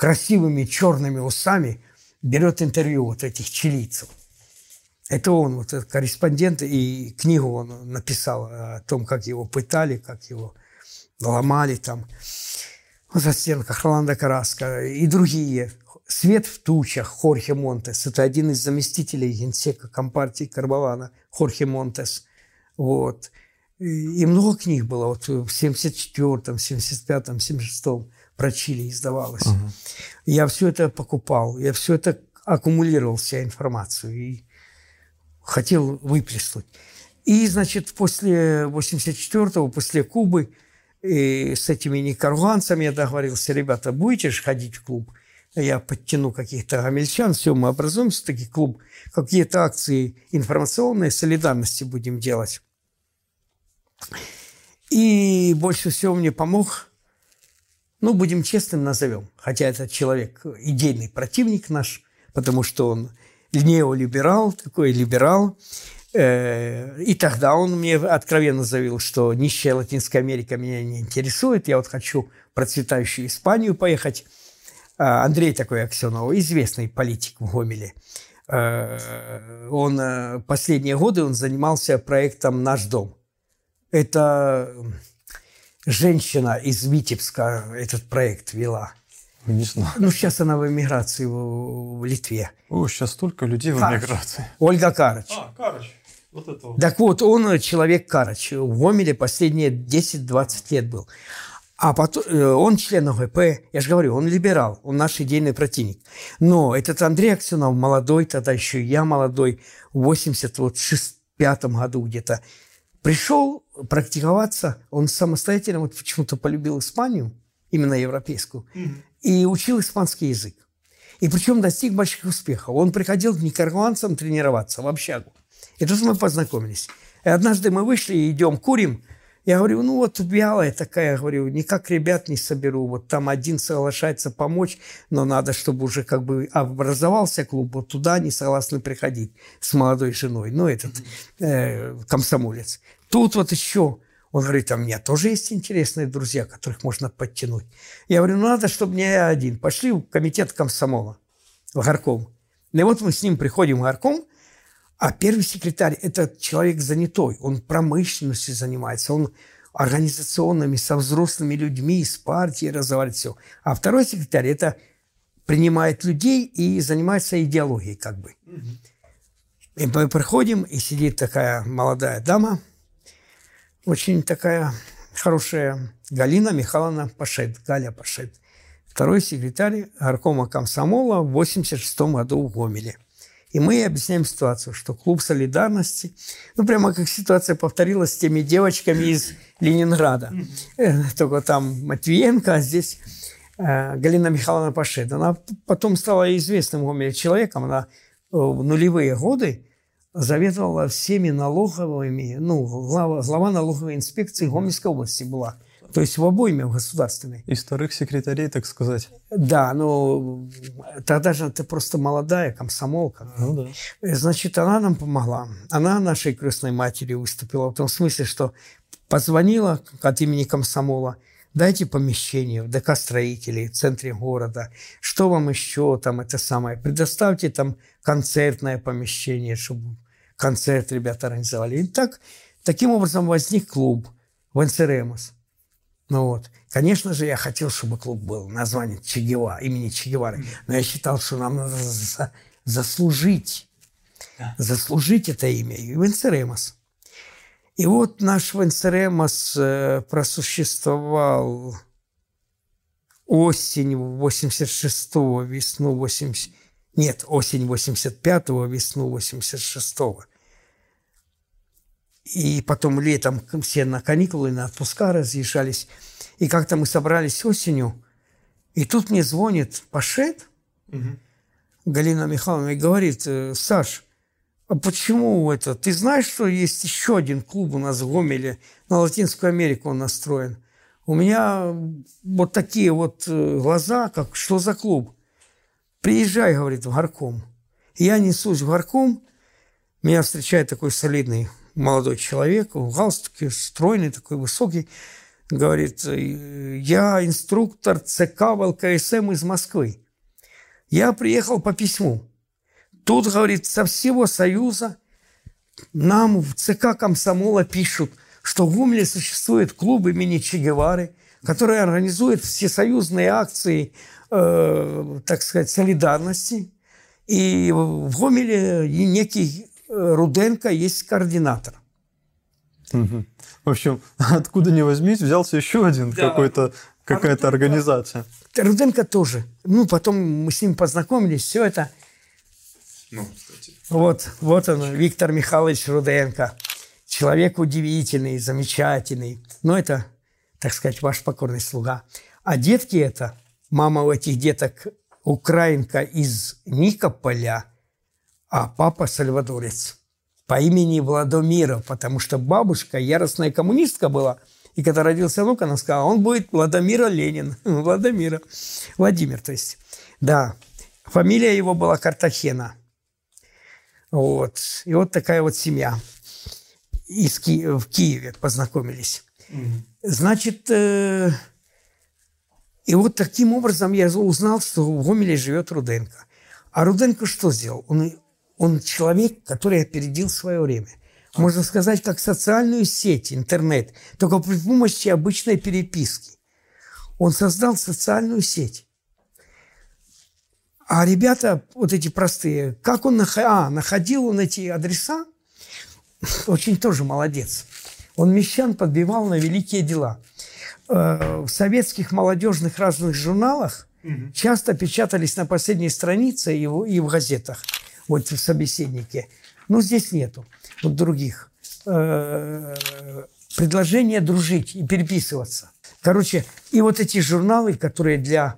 красивыми черными усами, берет интервью вот этих чилийцев. Это он, вот этот корреспондент, и книгу он написал о том, как его пытали, как его ломали там за стенках Роланда Караско и другие. «Свет в тучах» Хорхе Монтес. Это один из заместителей генсека Компартии Карбалана, Хорхе Монтес. Вот. И, много книг было. Вот в 74-м, 75-м, 76-м про Чили издавалось. Uh-huh. Я все это покупал. Я все это аккумулировал, вся информацию. И хотел выплеснуть. И, значит, после 84-го, после Кубы, И с этими никарагуанцами я договорился, ребята, будете же ходить в клуб? Я подтяну каких-то гамельчан, все, мы образуемся, таки клуб, какие-то акции информационные, солидарности будем делать. И больше всего мне помог, ну, будем честным, назовем, хотя этот человек идейный противник наш, потому что он неолиберал, такой либерал, Э, и тогда он мне откровенно заявил, что нищая Латинская Америка меня не интересует, я вот хочу в процветающую Испанию поехать. А, Андрей такой Аксенов, известный политик в Гомеле. Э, он э, последние годы он занимался проектом «Наш дом». Это женщина из Витебска этот проект вела. Не знаю. Ну, сейчас она в эмиграции в, в Литве. О, сейчас столько людей в эмиграции. Ольга Карыч. А, Карыч. Вот это вот. Так вот, он э, человек Карач. В Гомеле последние 10-20 лет был. А потом э, он член ОГП, я же говорю, он либерал, он наш идейный противник. Но этот Андрей Аксенов молодой, тогда еще я молодой, в 85 году где-то, пришел практиковаться, он самостоятельно вот почему-то полюбил Испанию, именно европейскую, mm и учил испанский язык. И причем достиг больших успехов. Он приходил к никарагуанцам тренироваться в общагу. И тут мы познакомились. И однажды мы вышли, идем, курим. Я говорю, ну вот вялая такая, говорю, никак ребят не соберу. Вот там один соглашается помочь, но надо, чтобы уже как бы образовался клуб, вот туда не согласны приходить с молодой женой. Ну, этот э, комсомолец. Тут вот еще он говорит, а у меня тоже есть интересные друзья, которых можно подтянуть. Я говорю, ну надо, чтобы не я один. Пошли в комитет комсомола, в горком. И вот мы с ним приходим в горком, а первый секретарь – это человек занятой, он промышленностью занимается, он организационными, со взрослыми людьми, с партией разговаривает, все. А второй секретарь – это принимает людей и занимается идеологией как бы. И мы приходим, и сидит такая молодая дама, очень такая хорошая, Галина Михайловна Пашет, Галя Пашет. Второй секретарь горкома комсомола в 86 году в Гомеле. И мы объясняем ситуацию, что клуб солидарности, ну, прямо как ситуация повторилась с теми девочками из Ленинграда. Э, только там Матвиенко, а здесь э, Галина Михайловна Пашет. Она потом стала известным в человеком. Она в нулевые годы заведовала всеми налоговыми, ну, глава, глава налоговой инспекции Гомельской области была – то есть в обойме в государственной. И вторых секретарей, так сказать. Да, но тогда же ты просто молодая комсомолка. Ну да. Значит, она нам помогла. Она нашей крестной матери выступила в том смысле, что позвонила от имени комсомола, дайте помещение в ДК строителей в центре города, что вам еще там это самое, предоставьте там концертное помещение, чтобы концерт ребята организовали. И так, таким образом возник клуб Венцеремос. Ну вот. Конечно же, я хотел, чтобы клуб был название Че имени Че Но я считал, что нам надо за, заслужить, да. заслужить это имя. И Венцеремос. И вот наш Венцеремос э, просуществовал осень 86-го, весну 80... Нет, осень 85-го, весну 86-го. И потом летом все на каникулы, на отпуска разъезжались. И как-то мы собрались осенью, и тут мне звонит Пашет, угу. Галина Михайловна, и говорит, «Э, Саш, а почему это? Ты знаешь, что есть еще один клуб у нас в Гомеле, на Латинскую Америку он настроен? У меня вот такие вот э, глаза, как что за клуб? Приезжай, говорит, в горком. я несусь в горком, меня встречает такой солидный молодой человек, в галстуке, стройный, такой высокий, говорит, я инструктор ЦК ВЛКСМ из Москвы. Я приехал по письму. Тут, говорит, со всего Союза нам в ЦК комсомола пишут, что в Гумле существует клуб имени Че Гевары, который организует всесоюзные акции, э, так сказать, солидарности. И в Гомеле некий Руденко есть координатор. Угу. В общем, откуда ни возьмись, взялся еще один да. какой-то какая-то организация. Руденко тоже. Ну, потом мы с ним познакомились, все это. Ну, кстати. Вот, вот он, Виктор Михайлович Руденко. Человек удивительный, замечательный. Но это так сказать, ваш покорный слуга. А детки это, мама у этих деток украинка из Никополя, а папа сальвадорец по имени Владомира, потому что бабушка яростная коммунистка была. И когда родился внук, она сказала, он будет Владимира Ленин. Владимира. Владимир, то есть. Да. Фамилия его была Картахена. Вот. И вот такая вот семья. Из Ки... В Киеве познакомились. Значит, э... и вот таким образом я узнал, что в Гомеле живет Руденко. А Руденко что сделал? Он он человек, который опередил свое время. Можно сказать, как социальную сеть, интернет, только при помощи обычной переписки. Он создал социальную сеть. А ребята, вот эти простые, как он нах... а, находил он эти адреса, очень тоже молодец. Он мещан подбивал на великие дела. Э, в советских молодежных разных журналах часто печатались на последней странице и в газетах – вот в собеседнике. Но здесь нету вот других. Э, предложение дружить и переписываться. Короче, и вот эти журналы, которые для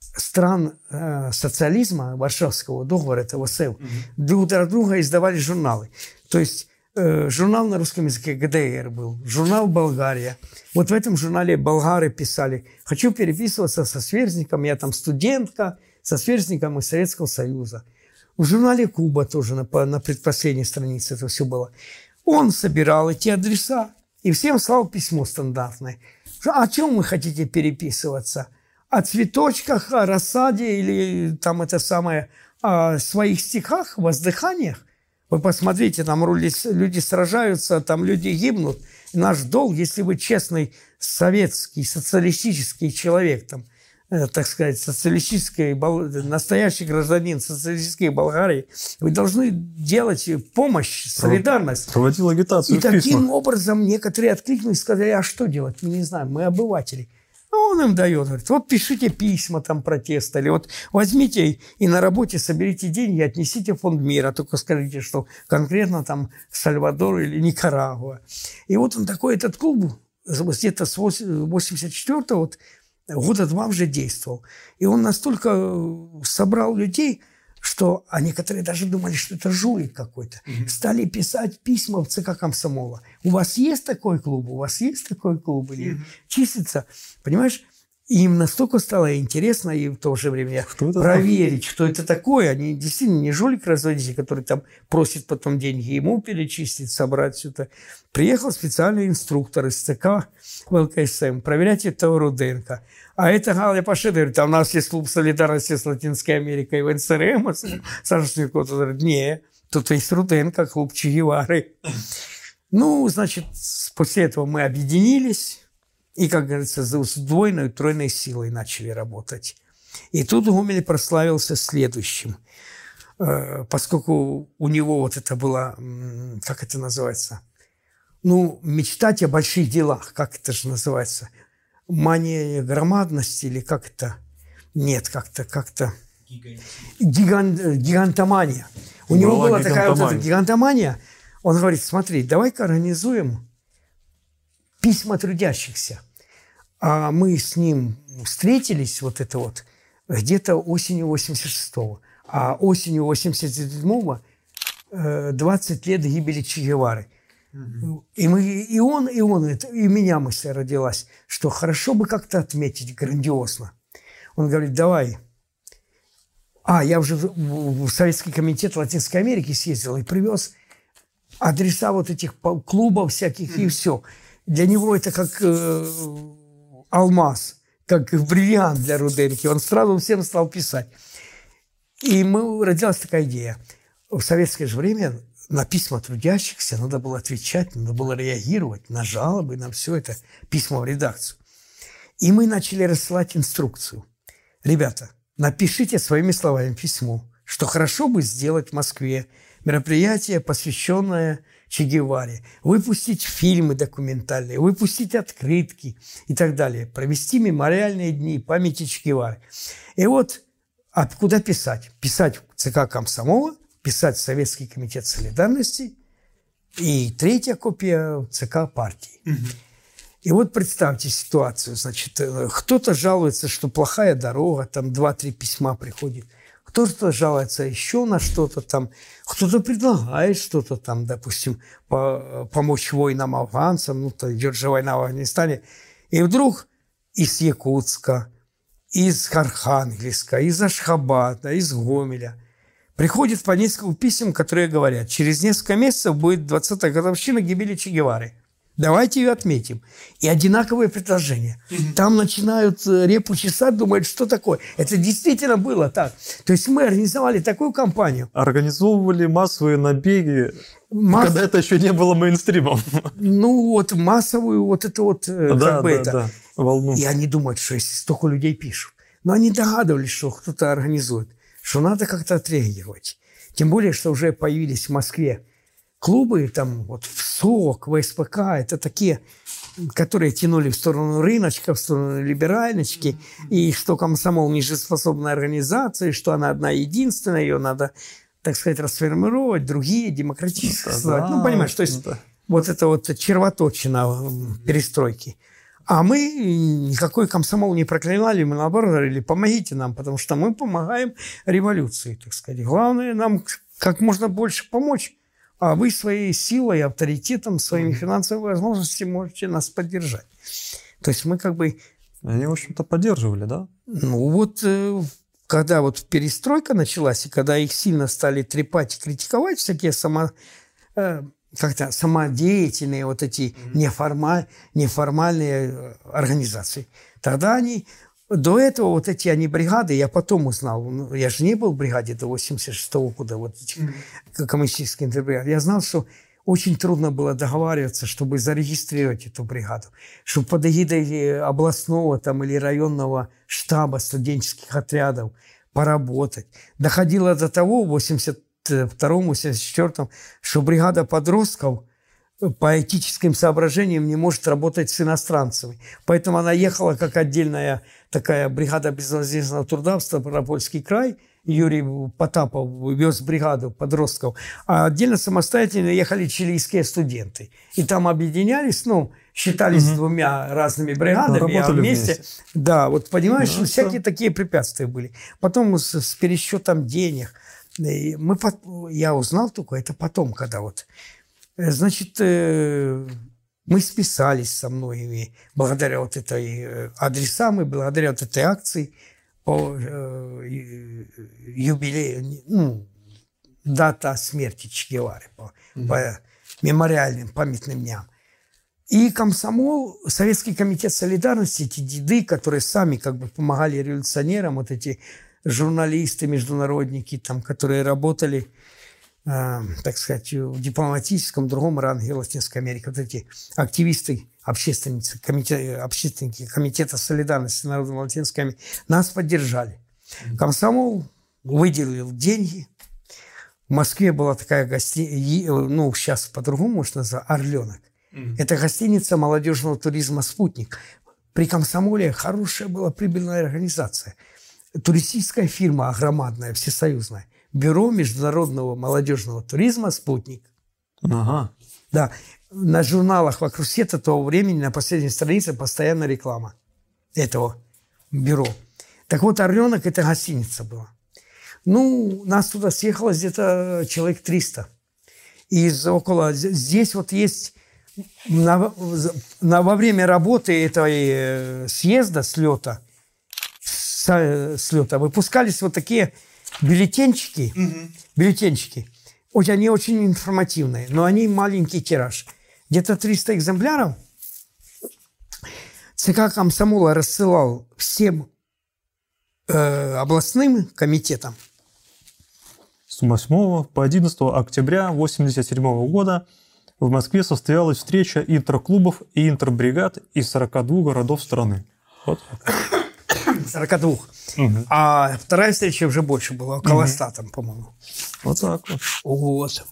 стран э, социализма, Варшавского договора, это ВСЭВ, угу. друг для друга издавали журналы. То есть э, журнал на русском языке ГДР был, журнал «Болгария». Вот в этом журнале болгары писали «Хочу переписываться со сверстником, я там студентка, со сверстником из Советского Союза». В журнале «Куба» тоже на, на предпоследней странице это все было. Он собирал эти адреса и всем слал письмо стандартное. О чем вы хотите переписываться? О цветочках, о рассаде или там это самое, о своих стихах, воздыханиях? Вы посмотрите, там люди сражаются, там люди гибнут. наш долг, если вы честный советский, социалистический человек, там, так сказать, социалистической, настоящий гражданин социалистической Болгарии, вы должны делать помощь, солидарность. Проводил агитацию И таким образом некоторые откликнулись и сказали, а что делать? Мы не знаем, мы обыватели. А он им дает, говорит, вот пишите письма там протеста, или вот возьмите и на работе соберите деньги, отнесите в фонд мира, только скажите, что конкретно там Сальвадор или Никарагуа. И вот он такой, этот клуб, где-то с 84 вот года два уже действовал. И он настолько э, собрал людей, что а некоторые даже думали, что это жулик какой-то. Угу. Стали писать письма в ЦК комсомола. У вас есть такой клуб? У вас есть такой клуб? Или угу. числится? Понимаешь? И им настолько стало интересно и в то же время что проверить, что это такое. Они действительно не жулик-разводитель, который там просит потом деньги ему перечислить, собрать все это. Приехал специальный инструктор из ЦК в ЛКСМ проверять этого Руденко. А это Галя Пашина говорит, а у нас есть клуб солидарности с Латинской Америкой в НСРМ. Саша Смирков говорит, не, тут есть Руденко, клуб Че Ну, значит, после этого мы объединились и, как говорится, с двойной, тройной силой начали работать. И тут Гомель прославился следующим. Э, поскольку у него вот это было, как это называется, ну, мечтать о больших делах, как это же называется, мания громадности или как это, нет, как-то, как-то, Гиган, гигантомания. У была него была такая вот эта гигантомания. Он говорит, смотри, давай-ка организуем письма трудящихся. А мы с ним встретились, вот это вот, где-то осенью 86-го. А осенью 87-го 20 лет гибели Че Гевары. И, мы, и он, и он, и меня мысль родилась, что хорошо бы как-то отметить грандиозно. Он говорит, давай. А, я уже в Советский комитет Латинской Америки съездил и привез адреса вот этих клубов всяких и все. Для него это как э, алмаз, как бриллиант для Руденки. Он сразу всем стал писать. И мы, родилась такая идея. В советское же время на письма трудящихся надо было отвечать, надо было реагировать на жалобы, на все это, письма в редакцию. И мы начали рассылать инструкцию. Ребята, напишите своими словами письмо, что хорошо бы сделать в Москве мероприятие, посвященное Че Геваре, выпустить фильмы документальные, выпустить открытки и так далее, провести мемориальные дни памяти Че Гевары. И вот а куда писать? Писать в ЦК Комсомола, писать в Советский комитет солидарности и третья копия в ЦК партии. Угу. И вот представьте ситуацию, значит, э, кто-то жалуется, что плохая дорога, там два-три письма приходит, кто-то жалуется еще на что-то там, кто-то предлагает что-то там, допустим, по, помочь воинам-афганцам, ну, то идет же война в Афганистане, и вдруг из Якутска, из Архангельска, из Ашхабада, из Гомеля приходит по несколько писем, которые говорят, через несколько месяцев будет 20-я годовщина гибели Че Гевары. Давайте ее отметим. И одинаковые предложения. Там начинают э, репу чесать, думают, что такое. Это действительно было так. То есть мы организовали такую кампанию. Организовывали массовые набеги, Масс... когда это еще не было мейнстримом. Ну вот массовую вот это вот э, да, как бы да, это. Да, волну. И они думают, что если столько людей пишут. Но они догадывались, что кто-то организует, что надо как-то отреагировать. Тем более, что уже появились в Москве клубы, там вот в СОК, в СПК, это такие, которые тянули в сторону рыночка, в сторону либеральнички, и что комсомол нежеспособная организация, что она одна единственная, ее надо, так сказать, расформировать, другие демократические да, создавать. Да, ну, понимаешь, то есть да. вот это вот червоточина перестройки. А мы никакой комсомол не проклинали, мы наоборот говорили, помогите нам, потому что мы помогаем революции, так сказать. Главное нам как можно больше помочь а вы своей силой, авторитетом, своими финансовыми возможностями можете нас поддержать. То есть мы как бы... Они, в общем-то, поддерживали, да? Ну вот, э, когда вот перестройка началась, и когда их сильно стали трепать и критиковать, всякие само, э, как-то самодеятельные вот эти неформаль, неформальные э, организации, тогда они до этого вот эти они бригады, я потом узнал, ну, я же не был в бригаде до 86 -го года, вот этих mm-hmm. коммунистических интербригад. Я знал, что очень трудно было договариваться, чтобы зарегистрировать эту бригаду, чтобы под эгидой областного там, или районного штаба студенческих отрядов поработать. Доходило до того в 82-м, 84-м, что бригада подростков – по этическим соображениям не может работать с иностранцами. Поэтому она ехала как отдельная такая бригада безвозмездного труда в Ставропольский край. Юрий Потапов вез бригаду подростков. А отдельно самостоятельно ехали чилийские студенты. И там объединялись, ну, считались угу. двумя разными бригадами, а вместе, вместе. Да, вот понимаешь, ну, всякие что? такие препятствия были. Потом с, с пересчетом денег. Мы, я узнал только это потом, когда вот значит, э, мы списались со многими благодаря вот этой э, адресам и благодаря вот этой акции по юбилею, ну, дата смерти Че Гевары, по, угу. по мемориальным памятным дням. И комсомол, Советский комитет солидарности, эти деды, которые сами как бы помогали революционерам, вот эти журналисты, международники, там, которые работали Э, так сказать, в дипломатическом другом ранге Латинской Америки. Вот эти активисты, общественницы, комитет, общественники Комитета солидарности народа Латинской Америки нас поддержали. Комсомол выделил деньги. В Москве была такая гостиница, ну, сейчас по-другому можно назвать, «Орленок». Mm-hmm. Это гостиница молодежного туризма «Спутник». При комсомоле хорошая была прибыльная организация. Туристическая фирма громадная, всесоюзная. Бюро международного молодежного туризма «Спутник». Ага. Да. На журналах вокруг света того времени на последней странице постоянно реклама этого бюро. Так вот, «Орленок» – это гостиница была. Ну, нас туда съехало где-то человек 300. Из около... Здесь вот есть... На, на, во время работы этой э, съезда, слета, слета, выпускались вот такие бюллетенчики, угу. бюллетенчики, очень, они очень информативные, но они маленький тираж. Где-то 300 экземпляров. ЦК комсомола рассылал всем э, областным комитетам. С 8 по 11 октября 1987 года в Москве состоялась встреча интерклубов и интербригад из 42 городов страны. Вот. 42. Угу. А вторая встреча уже больше была, около угу. 100 там, по-моему. Вот так вот. Вот.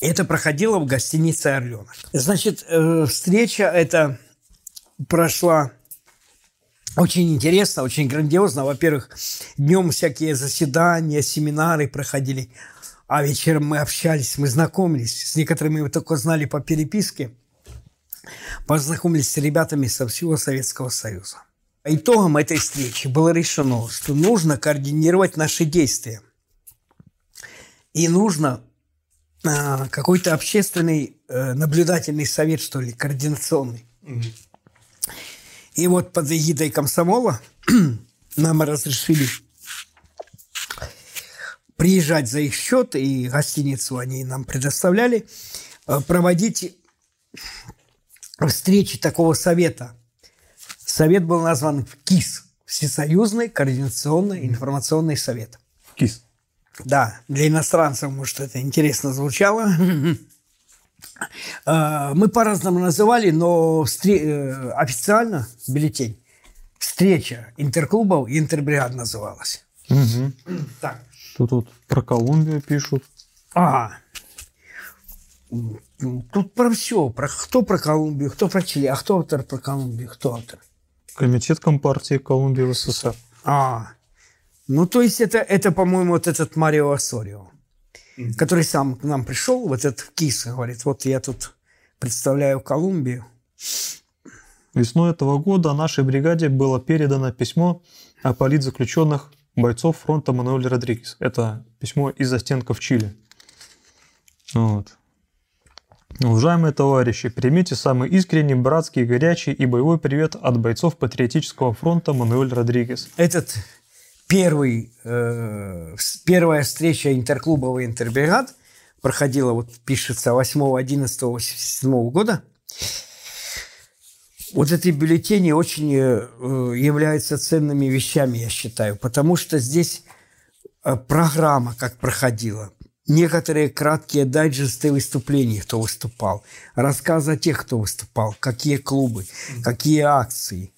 Это проходило в гостинице «Орленок». Значит, э, встреча эта прошла очень интересно, очень грандиозно. Во-первых, днем всякие заседания, семинары проходили, а вечером мы общались, мы знакомились. С некоторыми мы только знали по переписке. познакомились с ребятами со всего Советского Союза. Итогом этой встречи было решено, что нужно координировать наши действия. И нужно а, какой-то общественный э, наблюдательный совет, что ли, координационный. И вот под эгидой комсомола нам разрешили приезжать за их счет, и гостиницу они нам предоставляли, э, проводить встречи такого совета. Совет был назван КИС – Всесоюзный координационный информационный совет. КИС. Да, для иностранцев, может, это интересно звучало. Э, мы по-разному называли, но э, официально бюллетень встреча интерклубов и интербригад называлась. Угу. Так. Тут вот про Колумбию пишут. А, тут про все. Про, кто про Колумбию, кто про Чили, а кто автор про Колумбию, кто автор? Комитет Компартии Колумбии в СССР. А, ну то есть это, это по-моему, вот этот Марио Асорио, mm-hmm. который сам к нам пришел, вот этот Кис, говорит, вот я тут представляю Колумбию. Весной этого года нашей бригаде было передано письмо о политзаключенных бойцов фронта Мануэль Родригес. Это письмо из застенков Чили. Вот. Уважаемые товарищи, примите самый искренний, братский, горячий и боевой привет от бойцов Патриотического фронта Мануэль Родригес. Этот первый, э, первая встреча интерклубов и интербригад проходила, вот пишется, 8-11-87 года. Вот эти бюллетени очень э, являются ценными вещами, я считаю, потому что здесь э, программа как проходила, некоторые краткие дайджесты выступлений, кто выступал, рассказы о тех, кто выступал, какие клубы, какие акции.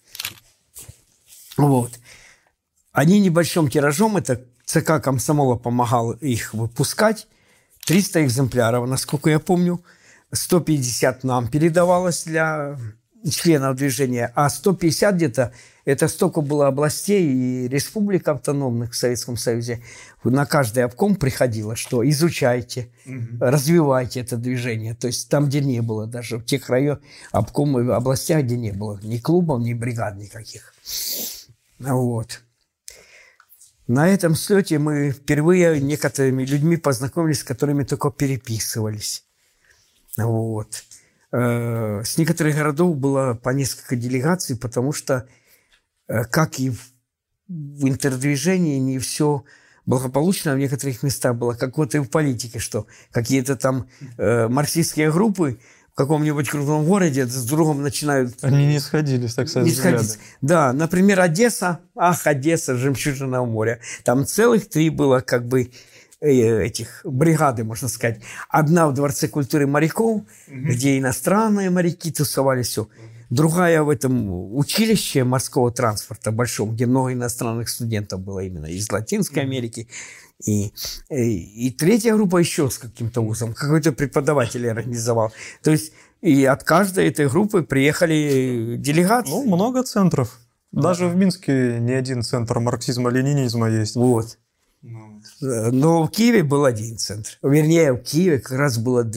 Вот. Они небольшим тиражом, это ЦК комсомола помогал их выпускать, 300 экземпляров, насколько я помню, 150 нам передавалось для членов движения, а 150 где-то, это столько было областей и республик автономных в Советском Союзе. На каждый обком приходило, что изучайте, угу. развивайте это движение. То есть там, где не было, даже в тех районах, обкомов, областях, где не было ни клубов, ни бригад никаких. Вот. На этом слете мы впервые некоторыми людьми познакомились, с которыми только переписывались. Вот. Э, с некоторых городов было по несколько делегаций, потому что, как и в интердвижении, не все благополучно, а в некоторых местах было, как вот и в политике, что какие-то там э, марксистские группы в каком-нибудь крупном городе с другом начинают... Они не сходились, так сказать, не сходились. Да, например, Одесса, ах, Одесса, жемчужина моря. Там целых три было как бы Э, этих бригады, можно сказать. Одна в Дворце культуры моряков, угу. где иностранные моряки тусовались, все. Другая в этом училище морского транспорта большом, где много иностранных студентов было именно из Латинской Америки. И, и, э, и третья группа еще с каким-то вузом, какой-то преподаватель организовал. То есть и от каждой этой группы приехали делегации. Ну, много центров. Даже да. в Минске не один центр марксизма-ленинизма есть. Вот. Ну, Но в Киеве был один центр. Вернее, в Киеве как раз было...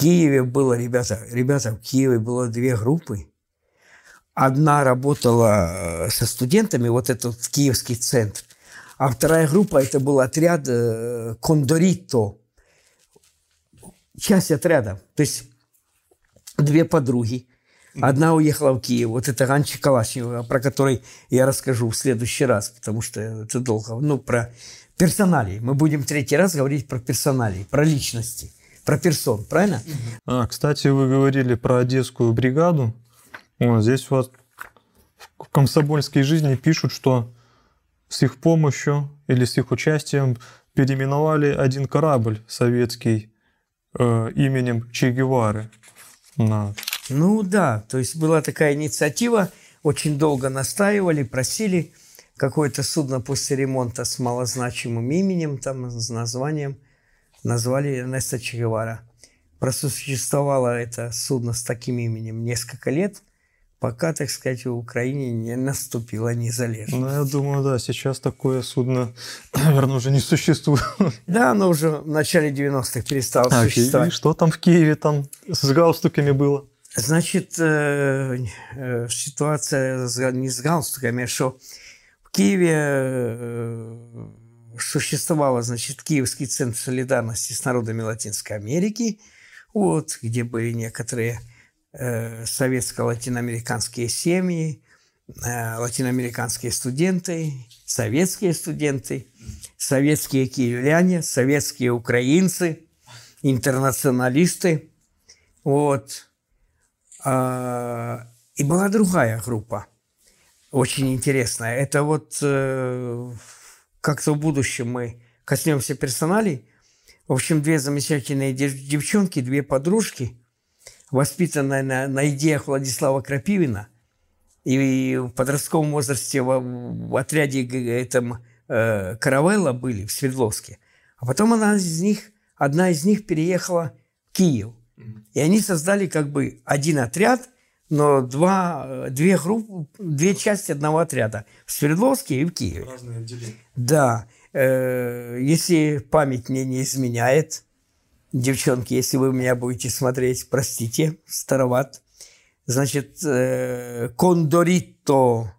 Киеве было, ребята, ребята, в Киеве было две группы. Одна работала э, со студентами, вот этот киевский центр. А вторая группа, это был отряд э, Кондорито. Часть отряда. То есть две подруги Одна уехала в Киев. Вот это Ганчи Калашникова, про который я расскажу в следующий раз, потому что это долго. Ну, про персоналии. Мы будем третий раз говорить про персоналии, про личности, про персон, правильно? А, кстати, вы говорили про Одесскую бригаду. Вот, здесь вот в комсомольской жизни пишут, что с их помощью или с их участием переименовали один корабль советский э, именем Че Гевары. На ну да, то есть была такая инициатива, очень долго настаивали, просили какое-то судно после ремонта с малозначимым именем, там, с названием, назвали Эрнеста Че Гевара. Просуществовало это судно с таким именем несколько лет, пока, так сказать, в Украине не наступила незалежность. Ну, я думаю, да, сейчас такое судно, наверное, уже не существует. Да, оно уже в начале 90-х перестало а, существовать. И что там в Киеве там с галстуками было? Значит, э, э, ситуация не с галстуками, а что в Киеве э, существовал, значит, Киевский центр солидарности с народами Латинской Америки, вот, где были некоторые э, советско-латиноамериканские семьи, э, латиноамериканские студенты, советские студенты, советские киевляне, советские украинцы, интернационалисты. Вот. А, и была другая группа, очень интересная. Это вот э, как-то в будущем мы коснемся персоналей. В общем, две замечательные девчонки, две подружки, воспитанные на, на идеях Владислава Крапивина. И в подростковом возрасте в, в отряде этом э, Каравелла были в Свердловске. А потом она из них, одна из них переехала в Киев. И они создали как бы один отряд, но два, две группы, две части одного отряда. В Свердловске и в Киеве. Разные отделения. Да. Э, если память мне не изменяет, девчонки, если вы меня будете смотреть, простите, староват. Значит, э, Кондорито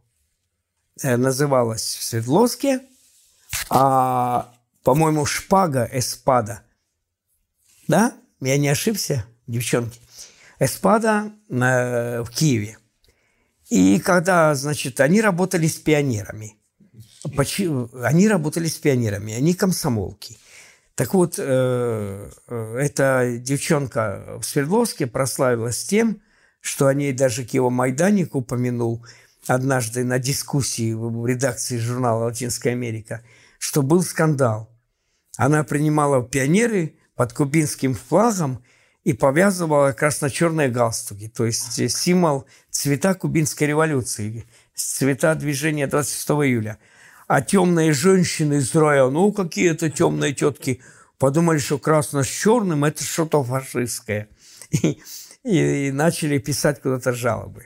э, называлась в Свердловске, а, по-моему, Шпага Эспада. Да? Я не ошибся, девчонки. Эспада э, в Киеве. И когда, значит, они работали с пионерами. Они работали с пионерами, они комсомолки. Так вот, э, э, эта девчонка в Свердловске прославилась тем, что о ней даже Киево Майданик упомянул однажды на дискуссии в редакции журнала «Латинская Америка», что был скандал. Она принимала пионеры под кубинским флагом и повязывала красно-черные галстуки, то есть символ цвета кубинской революции, цвета движения 26 июля. А темные женщины из рая, ну, какие-то темные тетки, подумали, что красно с черным – это что-то фашистское. И, и, и начали писать куда-то жалобы.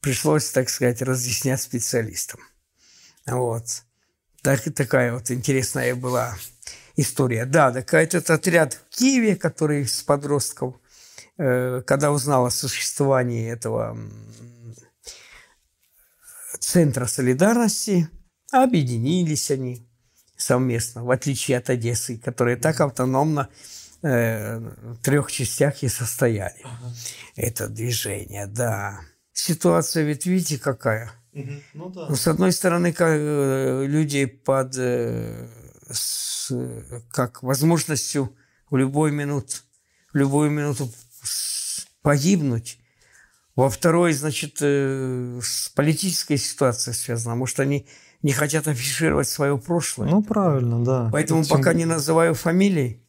Пришлось, так сказать, разъяснять специалистам. Вот. Так, такая вот интересная была история. Да, так этот отряд в Киеве, который с подростков, э, когда узнал о существовании этого центра солидарности, объединились они совместно, в отличие от Одессы, которая так автономно э, в трех частях и состояли. Ага. Это движение, да. Ситуация ведь видите какая? Угу. Ну, да. ну, с одной стороны, как, э, люди под э, с, как возможностью в любой минут, в любую минуту погибнуть. Во второй, значит, э, с политической ситуацией связано. Может, они не хотят афишировать свое прошлое. Ну, правильно, да. Поэтому Это пока не называю фамилий.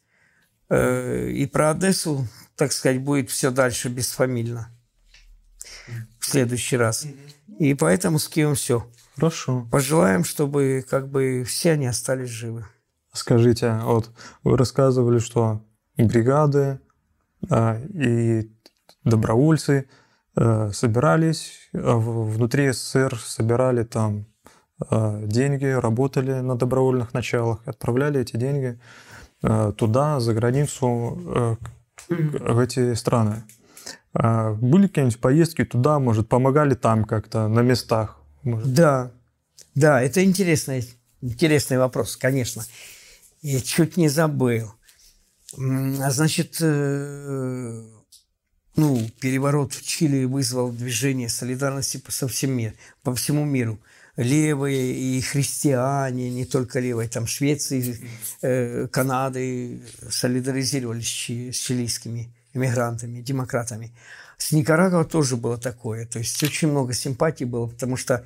Э, и про Одессу, так сказать, будет все дальше бесфамильно в следующий раз. И поэтому с Киевом все. Хорошо. Пожелаем, чтобы как бы все они остались живы. Скажите, вот вы рассказывали, что и бригады, а, и добровольцы э, собирались а внутри СССР, собирали там а, деньги, работали на добровольных началах, отправляли эти деньги э, туда, за границу, э, в эти страны. Были какие-нибудь поездки туда, может, помогали там как-то на местах? Может? Да, да, это интересный, интересный вопрос, конечно. Я чуть не забыл. А значит, э, ну, переворот в Чили вызвал движение солидарности по, со всем мир, по всему миру. Левые и христиане, не только левые, там Швеции, э, Канады солидаризировались с чилийскими иммигрантами, демократами. С Никарагуа тоже было такое. То есть очень много симпатий было, потому что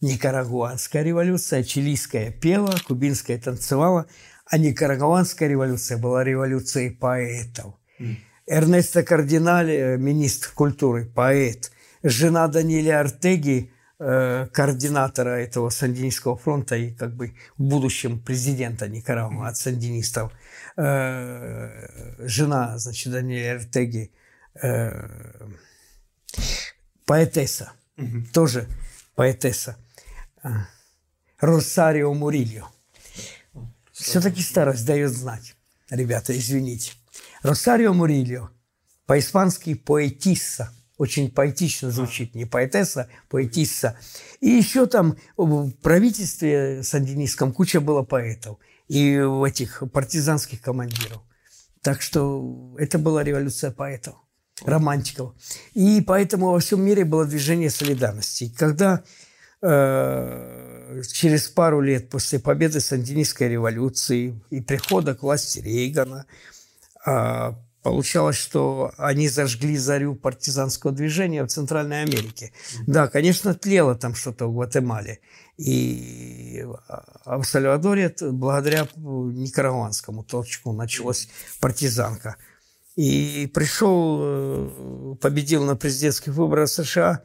Никарагуанская революция, чилийская пела, кубинская танцевала – а Никарагуанская революция была революцией поэтов. Mm. Эрнесто Кардинали, э, министр культуры, поэт. Жена Даниэля Артеги, э, координатора этого Сандинистского фронта и как бы в будущем президента Никарагуа от сандинистов. Э, жена, значит, Даниэля Артеги, поэтесса, mm-hmm. тоже поэтесса. Росарио Мурильо. Все-таки старость дает знать. Ребята, извините. Росарио Мурильо По-испански поэтисса. Очень поэтично звучит. Не поэтесса, поэтисса. И еще там в правительстве сандинистском куча было поэтов. И этих партизанских командиров. Так что это была революция поэтов, романтиков. И поэтому во всем мире было движение солидарности. когда э, через пару лет после победы сандинистской революции и прихода к власти Рейгана э, Получалось, что они зажгли зарю партизанского движения в Центральной Америке. Да, конечно, тлело там что-то в Гватемале. И а в Сальвадоре благодаря никарагуанскому толчку началась партизанка. И пришел, э, победил на президентских выборах США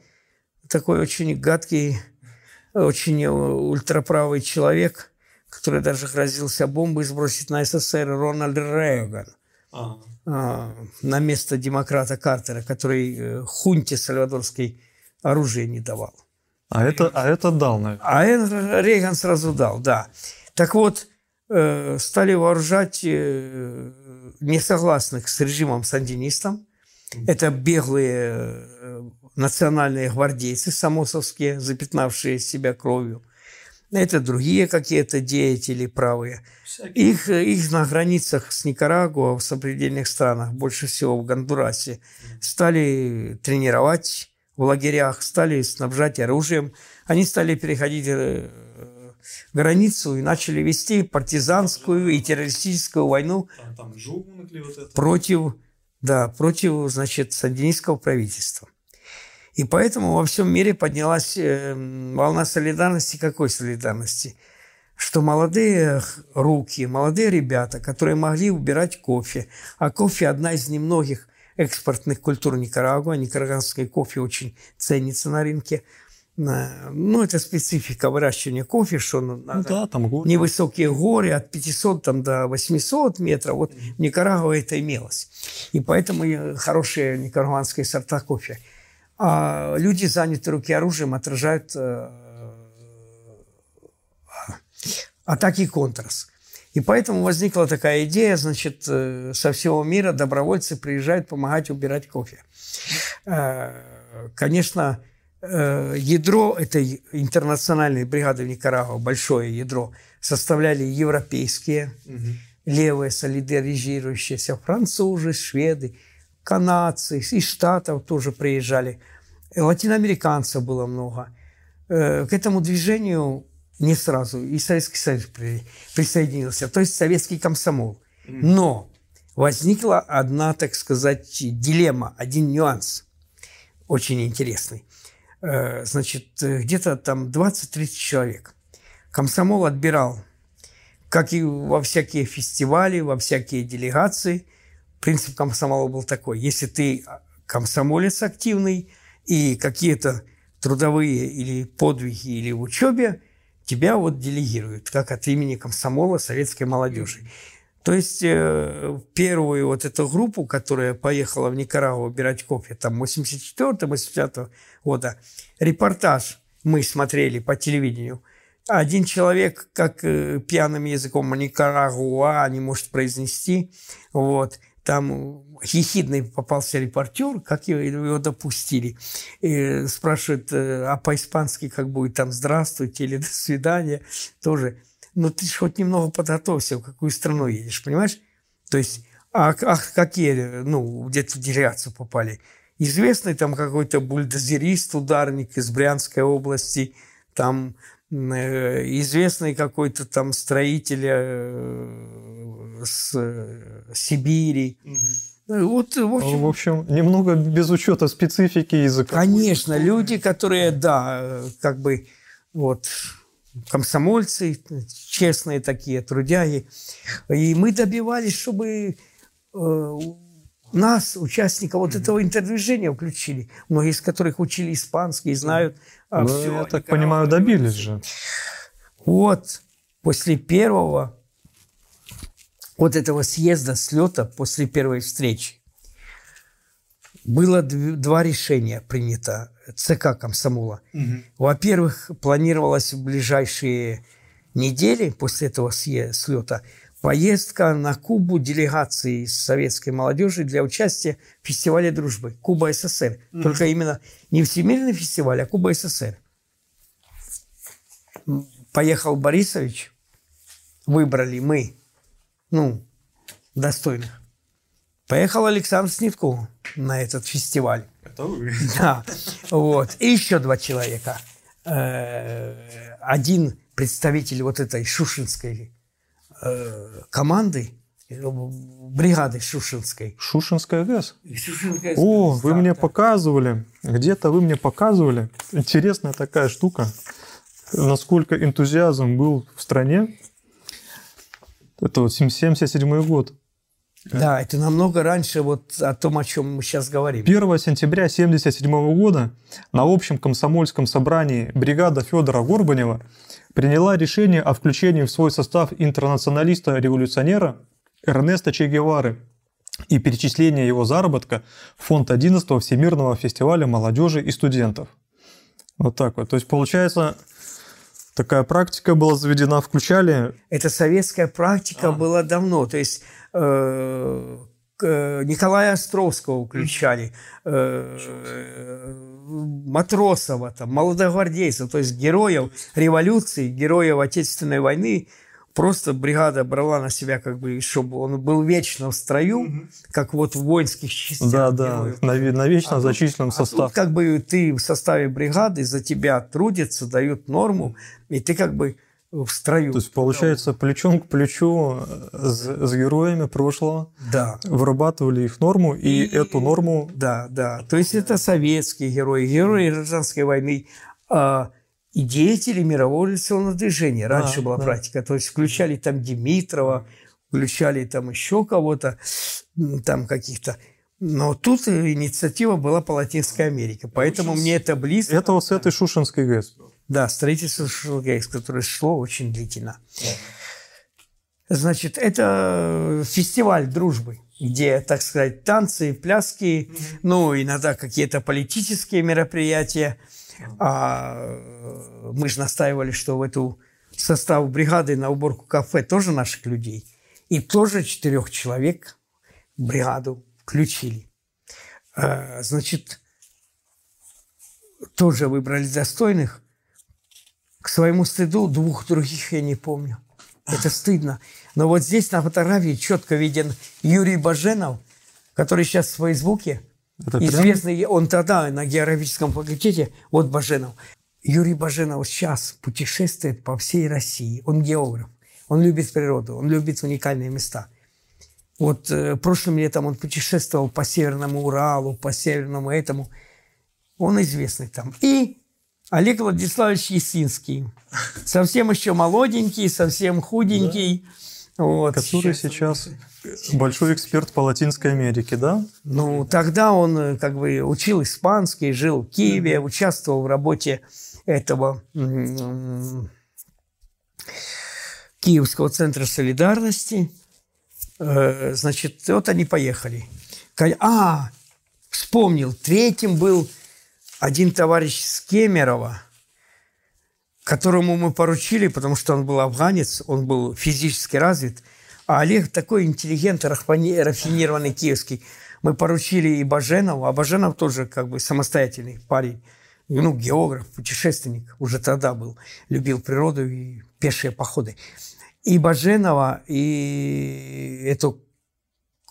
такой очень гадкий, очень ультраправый человек, который даже грозился бомбой сбросить на СССР, Рональд Рейган. Ага. А, на место демократа Картера, который э, хунте сальвадорской оружие не давал. А это, а это дал, наверное. А это Рейган сразу дал, да. Так вот, э, стали вооружать э, несогласных с режимом сандинистам. Это беглые национальные гвардейцы самосовские, запятнавшие себя кровью это другие какие-то деятели правые. Их, их на границах с Никарагуа, в сопредельных странах, больше всего в Гондурасе, стали тренировать в лагерях, стали снабжать оружием. Они стали переходить э, границу и начали вести партизанскую и террористическую войну против, да, против значит, сандинистского правительства. И поэтому во всем мире поднялась э, волна солидарности. Какой солидарности? Что молодые руки, молодые ребята, которые могли убирать кофе, а кофе – одна из немногих экспортных культур Никарагуа, никарагуанский кофе очень ценится на рынке. Ну, это специфика выращивания кофе, что ну, да, там горы. невысокие горы от 500 там, до 800 метров. Вот mm-hmm. в Никарагуа это имелось. И поэтому хорошие никарагуанские сорта кофе – а люди, занятые руки оружием, отражают э, атаки контрас. И поэтому возникла такая идея, значит, э, со всего мира добровольцы приезжают помогать убирать кофе. Э, конечно, ядро этой интернациональной бригады в Никарагуа, большое ядро, составляли европейские угу. левые солидаризирующиеся французы, шведы, канадцы, из Штатов тоже приезжали. Латиноамериканцев было много. Э, к этому движению не сразу и Советский Союз присоединился, то есть советский комсомол. Но возникла одна, так сказать, дилемма, один нюанс очень интересный. Э, значит, где-то там 20-30 человек. Комсомол отбирал, как и во всякие фестивали, во всякие делегации – принцип комсомола был такой. Если ты комсомолец активный и какие-то трудовые или подвиги или в учебе, тебя вот делегируют, как от имени комсомола советской молодежи. То есть э, первую вот эту группу, которая поехала в Никарагуа убирать кофе, там 84-85 года, репортаж мы смотрели по телевидению. Один человек, как э, пьяным языком Никарагуа не может произнести, вот, там хихидный попался репортер, как его, его допустили. И спрашивает, э, а по-испански как будет там «здравствуйте» или «до свидания» тоже. Ну, ты же хоть немного подготовься, в какую страну едешь, понимаешь? То есть, а, а какие, ну, где-то в делегацию попали? Известный там какой-то бульдозерист, ударник из Брянской области, там Э, известный какой-то там строитель э, с э, Сибири. Угу. Вот, в общем, в общем, немного без учета специфики языка. Конечно, люди, которые, да, как бы вот комсомольцы, честные такие, трудяги. И мы добивались, чтобы нас, участников вот этого интердвижения, включили. Многие из которых учили испанский, знают а, ну, все, я так понимаю, добились же. Вот, после первого вот этого съезда, слета, после первой встречи, было два решения принято ЦК комсомола. Угу. Во-первых, планировалось в ближайшие недели после этого слета поездка на Кубу делегации из советской молодежи для участия в фестивале дружбы Куба СССР. Mm-hmm. Только именно не Всемирный фестиваль, а Куба СССР. Поехал Борисович, выбрали мы, ну, достойных. Поехал Александр Снетков на этот фестиваль. Это вы. Да, вот. И еще два человека. Э, один представитель вот этой шушинской э, команды, э, бригады Шушинской. Шушинская ГЭС? Шушинская О, вы мне показывали, где-то вы мне показывали. Интересная такая штука, насколько энтузиазм был в стране. Это вот 77 год. Да, это намного раньше вот о том, о чем мы сейчас говорим. 1 сентября 1977 года на общем комсомольском собрании бригада Федора Горбанева приняла решение о включении в свой состав интернационалиста-революционера Эрнеста Че Гевары и перечислении его заработка в фонд 11-го Всемирного фестиваля молодежи и студентов. Вот так вот. То есть, получается, такая практика была заведена, включали... Это советская практика а. была давно. То есть Э, Николая Островского включали, э, Матросова, там, молодогвардейцев, то есть героев революции, героев Отечественной войны. Просто бригада брала на себя, как бы, чтобы он был вечно в строю, угу. как вот в воинских частях. Да, да, на, навечно а зачислен состав. А тут, как бы ты в составе бригады, за тебя трудятся, дают норму, и ты как бы в строю. То есть, получается, плечом к плечу с, с героями прошлого да. вырабатывали их норму, и, и эту норму... Да, да. То есть, это советские герои, герои гражданской войны, а, и деятели мирового революционного движения. Раньше да, была да. практика. То есть, включали там Димитрова, включали там еще кого-то, там каких-то... Но тут инициатива была по Латинской Америке, поэтому мне это близко. Это вот с этой Шушинской ГЭС. Да, строительство Шелгейс, которое шло очень длительно. Значит, это фестиваль дружбы, где, так сказать, танцы, пляски, mm-hmm. ну, иногда какие-то политические мероприятия. А мы же настаивали, что в эту состав бригады на уборку кафе тоже наших людей. И тоже четырех человек бригаду включили. А, значит, тоже выбрали достойных. К своему стыду двух других я не помню. Это стыдно. Но вот здесь на фотографии четко виден Юрий Баженов, который сейчас в Фейсбуке. Это известный, прям? он тогда на географическом факультете, вот Баженов. Юрий Баженов сейчас путешествует по всей России. Он географ. Он любит природу, он любит уникальные места. Вот э, прошлым летом он путешествовал по Северному Уралу, по Северному этому. Он известный там. И Олег Владиславович Есинский. Совсем еще молоденький, совсем худенький. Да. Вот. Который сейчас большой эксперт по Латинской Америке, да? Ну, тогда он э, как бы учил испанский, жил в Киеве, mm-hmm. участвовал в работе этого Киевского центра солидарности. Э, значит, вот они поехали. А, вспомнил, третьим был один товарищ с Кемерово, которому мы поручили, потому что он был афганец, он был физически развит, а Олег такой интеллигент, рафинированный киевский. Мы поручили и Баженову, а Баженов тоже как бы самостоятельный парень, ну, географ, путешественник, уже тогда был, любил природу и пешие походы. И Баженова, и эту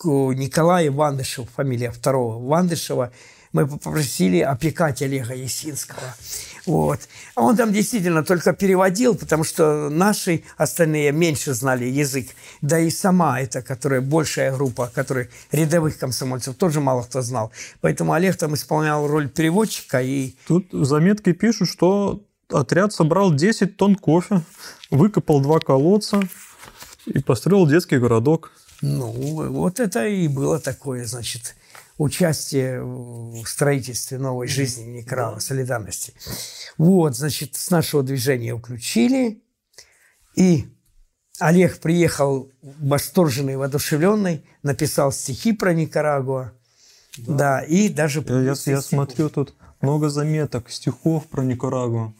Николая Вандышев, фамилия второго Вандышева – мы попросили опекать Олега Есинского. Вот. А он там действительно только переводил, потому что наши остальные меньше знали язык. Да и сама эта, которая большая группа, которая рядовых комсомольцев, тоже мало кто знал. Поэтому Олег там исполнял роль переводчика. И... Тут заметки пишут, что отряд собрал 10 тонн кофе, выкопал два колодца и построил детский городок. Ну, вот это и было такое, значит, участие в строительстве новой жизни Некрава, солидарности. Вот, значит, с нашего движения включили. И Олег приехал восторженный, воодушевленный, написал стихи про Никарагуа. Да, да и даже... Я, я, я смотрю, тут много заметок, стихов про Никарагуа.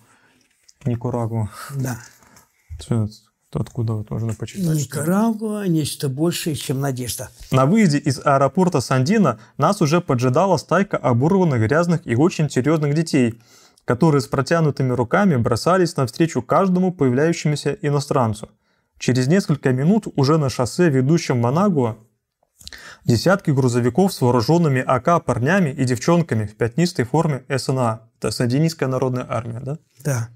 Никарагуа. Да. Откуда вот можно почитать. Никарагуа – нечто большее, чем надежда. На выезде из аэропорта Сандина нас уже поджидала стайка оборванных, грязных и очень серьезных детей, которые с протянутыми руками бросались навстречу каждому появляющемуся иностранцу. Через несколько минут уже на шоссе, ведущем в Манагуа, десятки грузовиков с вооруженными АК парнями и девчонками в пятнистой форме СНА. Это Сандинистская народная армия, да? Да.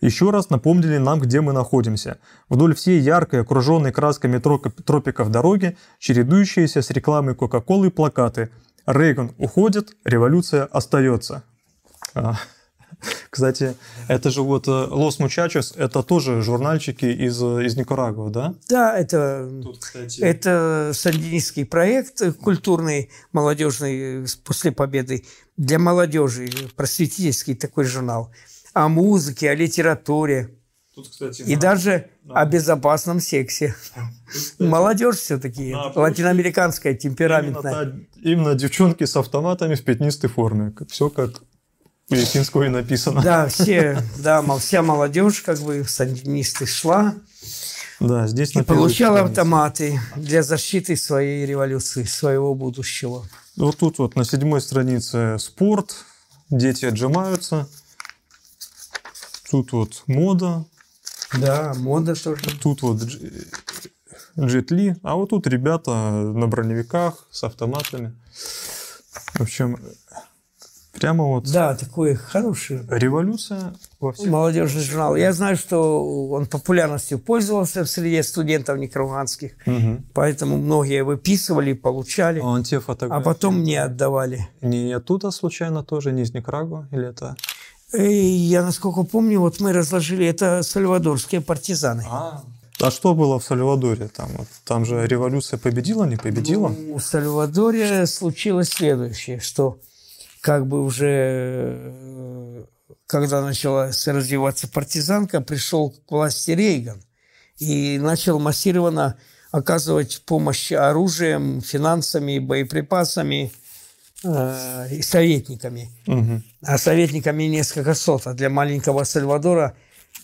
Еще раз напомнили нам, где мы находимся. Вдоль всей яркой, окруженной красками тропиков дороги, чередующиеся с рекламой Кока-Колы плакаты «Рейган уходит, революция остается». А, кстати, это же вот э, Лос Мучачос, это тоже журнальчики из, из Никарагуа, да? Да, это, Тут, кстати... это сандинистский проект культурный, молодежный, после победы, для молодежи, просветительский такой журнал – о музыке, о литературе. Тут, кстати, и на... даже на... о безопасном сексе. Кстати, Молодежь все-таки, на... латиноамериканская, темпераментная. Именно, именно девчонки с автоматами в пятнистой форме. Все как у Ясинского и написано. Да, все, да, вся молодежь как бы сандинисты шла. Да, здесь и получала автоматы для защиты своей революции, своего будущего. Вот тут вот на седьмой странице спорт, дети отжимаются. Тут вот мода. Да, мода тоже. Тут вот джетли. А вот тут ребята на броневиках с автоматами. В общем, прямо вот... Да, такой хороший. Революция во всех... Молодежный журнал. Я знаю, что он популярностью пользовался в среде студентов никарагуанских. Угу. Поэтому многие выписывали, получали. А, он те фотографии... а потом мне отдавали. Не оттуда случайно тоже, не из Никарагуа? Или это... Я, насколько помню, вот мы разложили, это сальвадорские партизаны. А, а что было в Сальвадоре? Там, там же революция победила, не победила? Ну, в Сальвадоре случилось следующее, что как бы уже, э, когда начала развиваться партизанка, пришел к власти Рейган и начал массированно оказывать помощь оружием, финансами, боеприпасами – э, советниками. Угу. А советниками несколько сот. А для маленького Сальвадора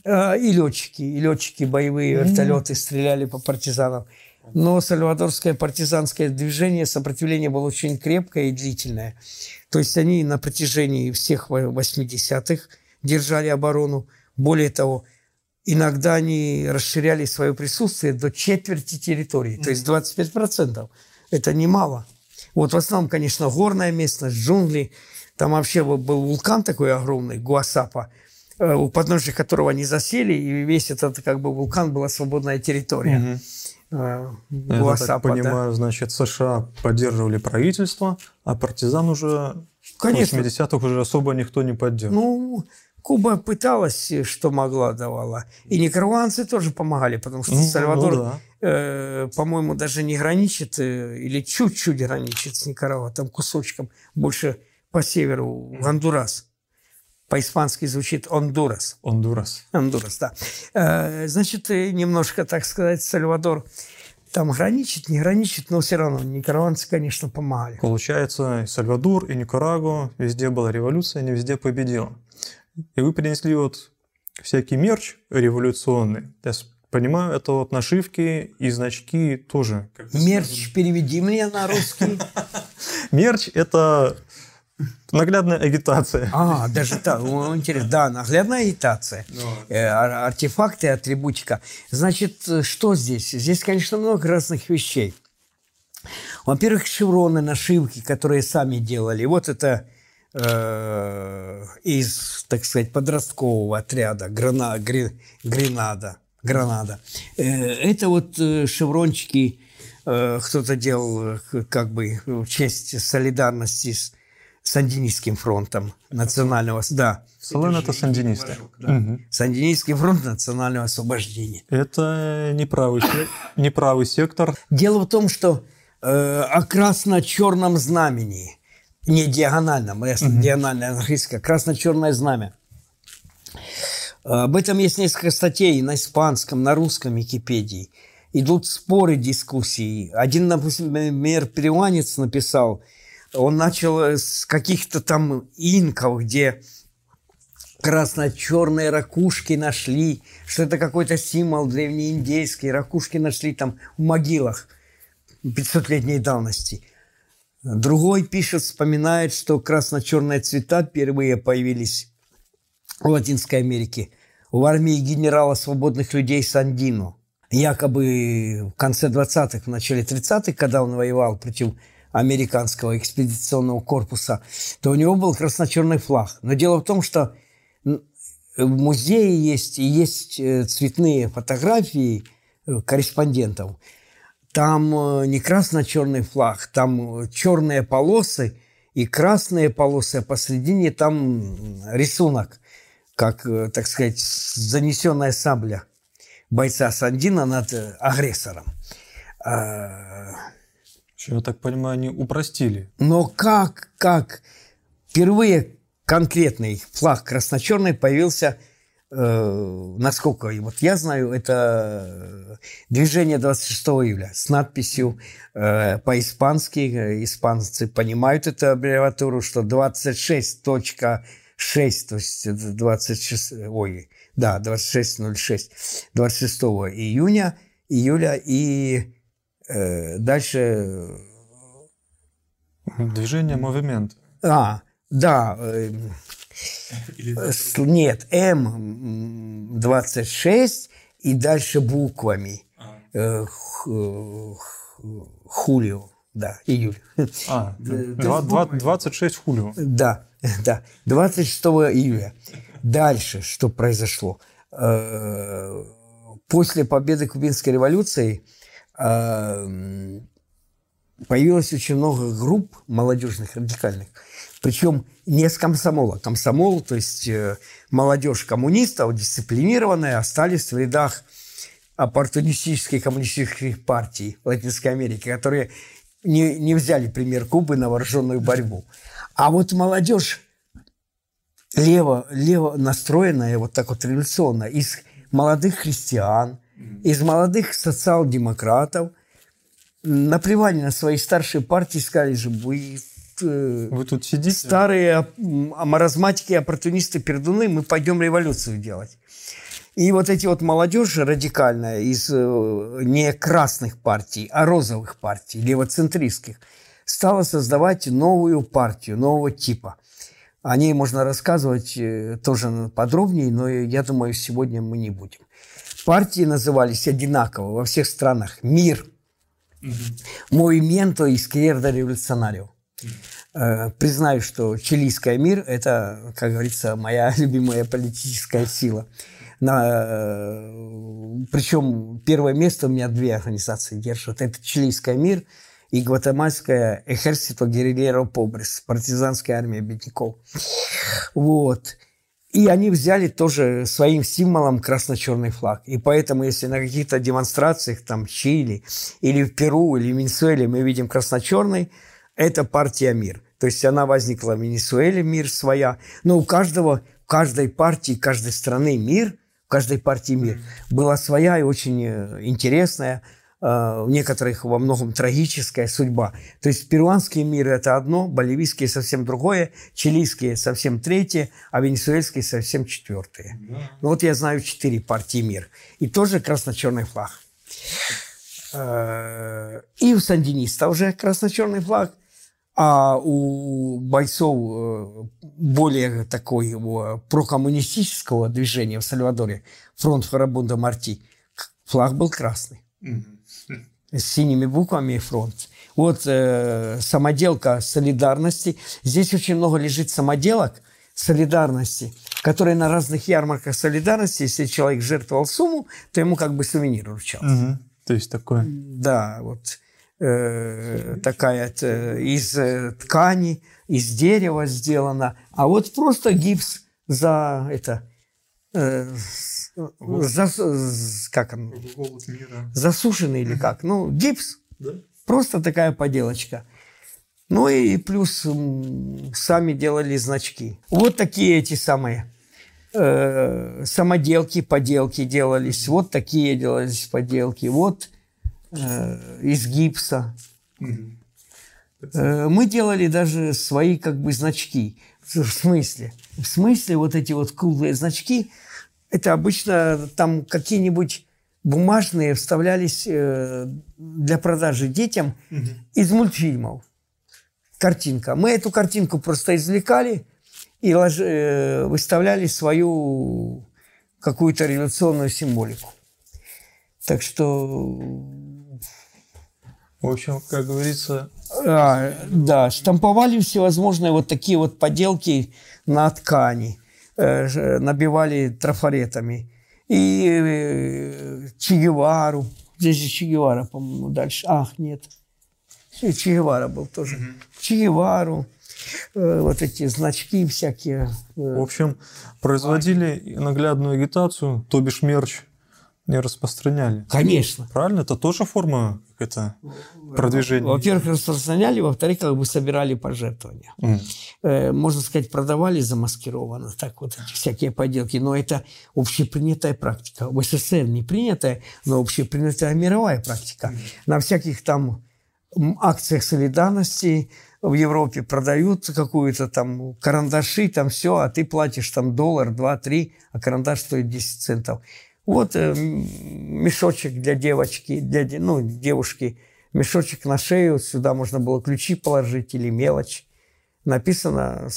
э, и летчики, и летчики боевые вертолеты стреляли по партизанам. Но сальвадорское партизанское движение, сопротивление было очень крепкое и длительное. То есть они на протяжении всех 80-х держали оборону. Более того, иногда они расширяли свое присутствие до четверти территории, то есть 25%. Это немало. Вот в основном, конечно, горная местность, джунгли. Там вообще был вулкан такой огромный, Гуасапа, э, у подножия которого они засели, и весь этот как бы вулкан была свободная территория. Угу. Гуасапа, Я так понимаю, да. значит, США поддерживали правительство, а партизан уже Конечно. в 80-х уже особо никто не поддерживал. Ну, Куба пыталась, что могла, давала. И никарагуанцы тоже помогали, потому что ну, Сальвадор, ну, да. Э, по-моему, даже не граничит, э, или чуть-чуть граничит с Никарагуа, там кусочком, больше по северу, Гондурас. По-испански звучит Ондурас. Ондурас. Ондурас, да. Э, значит, немножко, так сказать, Сальвадор там граничит, не граничит, но все равно никарагуанцы, конечно, помогали. Получается, Сальвадор и Никарагуа, везде была революция, не везде победила. И вы принесли вот всякий мерч революционный. Я понимаю, это вот нашивки и значки тоже. Мерч переведи мне на русский. Мерч – это Наглядная агитация. А, даже так, интересно. Да, наглядная агитация. Ну э, артефакты, атрибутика. Значит, что здесь? Здесь, конечно, много разных вещей. Во-первых, шевроны, нашивки, которые сами делали. Вот это Э, из, так сказать, подросткового отряда Грана, Гренада. Гранада. Э, это вот э, шеврончики кто-то делал как бы в честь солидарности с Сандинистским фронтом национального... Да. Сален это сандинисты. Да. Угу. Сандинистский фронт национального освобождения. Это неправый, неправый сектор. Дело в том, что э, о красно-черном знамени – не диагональном, а угу. диагональное английское, красно-черное знамя. Об этом есть несколько статей на испанском, на русском Википедии. Идут споры, дискуссии. Один, например, перуанец написал, он начал с каких-то там инков, где красно-черные ракушки нашли, что это какой-то символ древнеиндейский. Ракушки нашли там в могилах 500-летней давности. Другой пишет, вспоминает, что красно-черные цвета впервые появились Латинской Америке в армии генерала свободных людей Сандино. Якобы в конце 20-х, в начале 30-х, когда он воевал против американского экспедиционного корпуса, то у него был красно-черный флаг. Но дело в том, что в музее есть есть э, цветные фотографии э, корреспондентов. Там э, не красно-черный флаг, там черные полосы и красные полосы, а посередине там рисунок, как, так сказать, занесенная сабля бойца Сандина над агрессором. А, я так понимаю, они упростили. Но как, как? Впервые конкретный флаг красно-черный появился, э, насколько вот я знаю, это движение 26 июля с надписью э, по-испански, испанцы понимают эту аббревиатуру, что 26.6, то есть 26, ой, да, 26.06, 26 июня, июля и Э, дальше... Движение, мувимент. А, да. Э, нет, М26 и дальше буквами. А. Хулио, да, июль. А, 26 хулио. Да, да, 26 июля. Дальше что произошло? После победы Кубинской революции Эм, появилось очень много групп молодежных, радикальных. Причем не с комсомола. Комсомол, то есть э, молодежь коммунистов, дисциплинированная, остались в рядах оппортунистических коммунистических партий Латинской Америки, которые не, не взяли пример Кубы на вооруженную борьбу. А вот молодежь лево, лево настроенная, вот так вот революционная, из молодых христиан – из молодых социал-демократов наплевали на свои старшие партии, сказали же, вы, э, вы тут сидите? Старые маразматики, оппортунисты, пердуны, мы пойдем революцию делать. И вот эти вот молодежи радикальная из э, не красных партий, а розовых партий, левоцентристских, стала создавать новую партию, нового типа. О ней можно рассказывать э, тоже подробнее, но я думаю, сегодня мы не будем. Партии назывались одинаково во всех странах. Мир. Movimiento Izquierda Revolucionario. Признаю, что чилийская мир – это, как говорится, моя любимая политическая сила. На, э, причем первое место у меня две организации держат. Это чилийская мир и гватемальская Ejército Guerrillero Pobres, партизанская армия бедняков. Вот. И они взяли тоже своим символом красно-черный флаг. И поэтому, если на каких-то демонстрациях, там, Чили, или в Перу, или в Венесуэле мы видим красно-черный, это партия «Мир». То есть она возникла в Венесуэле, «Мир» своя. Но у каждого, каждой партии, каждой страны «Мир», каждой партии «Мир» была своя и очень э, интересная, Э, у некоторых во многом трагическая судьба. То есть перуанский мир – это одно, боливийский – совсем другое, чилийский – совсем третье, а венесуэльский – совсем четвертое. Да. Ну вот я знаю четыре партии мир. И тоже красно-черный флаг. Э, и у сандиниста уже красно-черный флаг, а у бойцов э, более такой прокоммунистического движения в Сальвадоре, фронт Фарабунда Марти, флаг был красный. С синими буквами фронт. Вот э, самоделка солидарности. Здесь очень много лежит самоделок солидарности, которые на разных ярмарках солидарности, если человек жертвовал сумму, то ему как бы сувенир вручался. Угу. То есть такое. Да, вот э, такая э, из э, ткани, из дерева сделана, а вот просто гипс за это э, за, как он? Засушенный или как? Ну, гипс. Да? Просто такая поделочка. Ну и плюс сами делали значки. Вот такие эти самые э, самоделки, поделки делались. Вот такие делались поделки. Вот э, из гипса. Угу. Мы делали даже свои как бы значки. В смысле? В смысле вот эти вот круглые значки, это обычно там какие-нибудь бумажные вставлялись э, для продажи детям угу. из мультфильмов. Картинка. Мы эту картинку просто извлекали и лож... э, выставляли свою какую-то революционную символику. Так что... В общем, как говорится... А, да, штамповали всевозможные вот такие вот поделки на ткани, э, набивали трафаретами. И э, Че Гевару. Здесь же Че Гевара, по-моему, дальше. Ах, нет. Че Гевара был тоже. Угу. Че Гевару. Э, вот эти значки всякие. В общем, производили наглядную агитацию, то бишь мерч не распространяли. Конечно. Правильно? Это тоже форма это продвижения? Во-первых, распространяли, во-вторых, как бы собирали пожертвования. Mm. Можно сказать, продавали замаскированно, так вот эти всякие поделки, но это общепринятая практика. В СССР не принятая, но общепринятая мировая практика. Mm. На всяких там акциях солидарности в Европе продают какую-то там карандаши, там все, а ты платишь там доллар, два, три, а карандаш стоит 10 центов. Вот э, мешочек для девочки, для ну, девушки, мешочек на шею, сюда можно было ключи положить или мелочь. Написано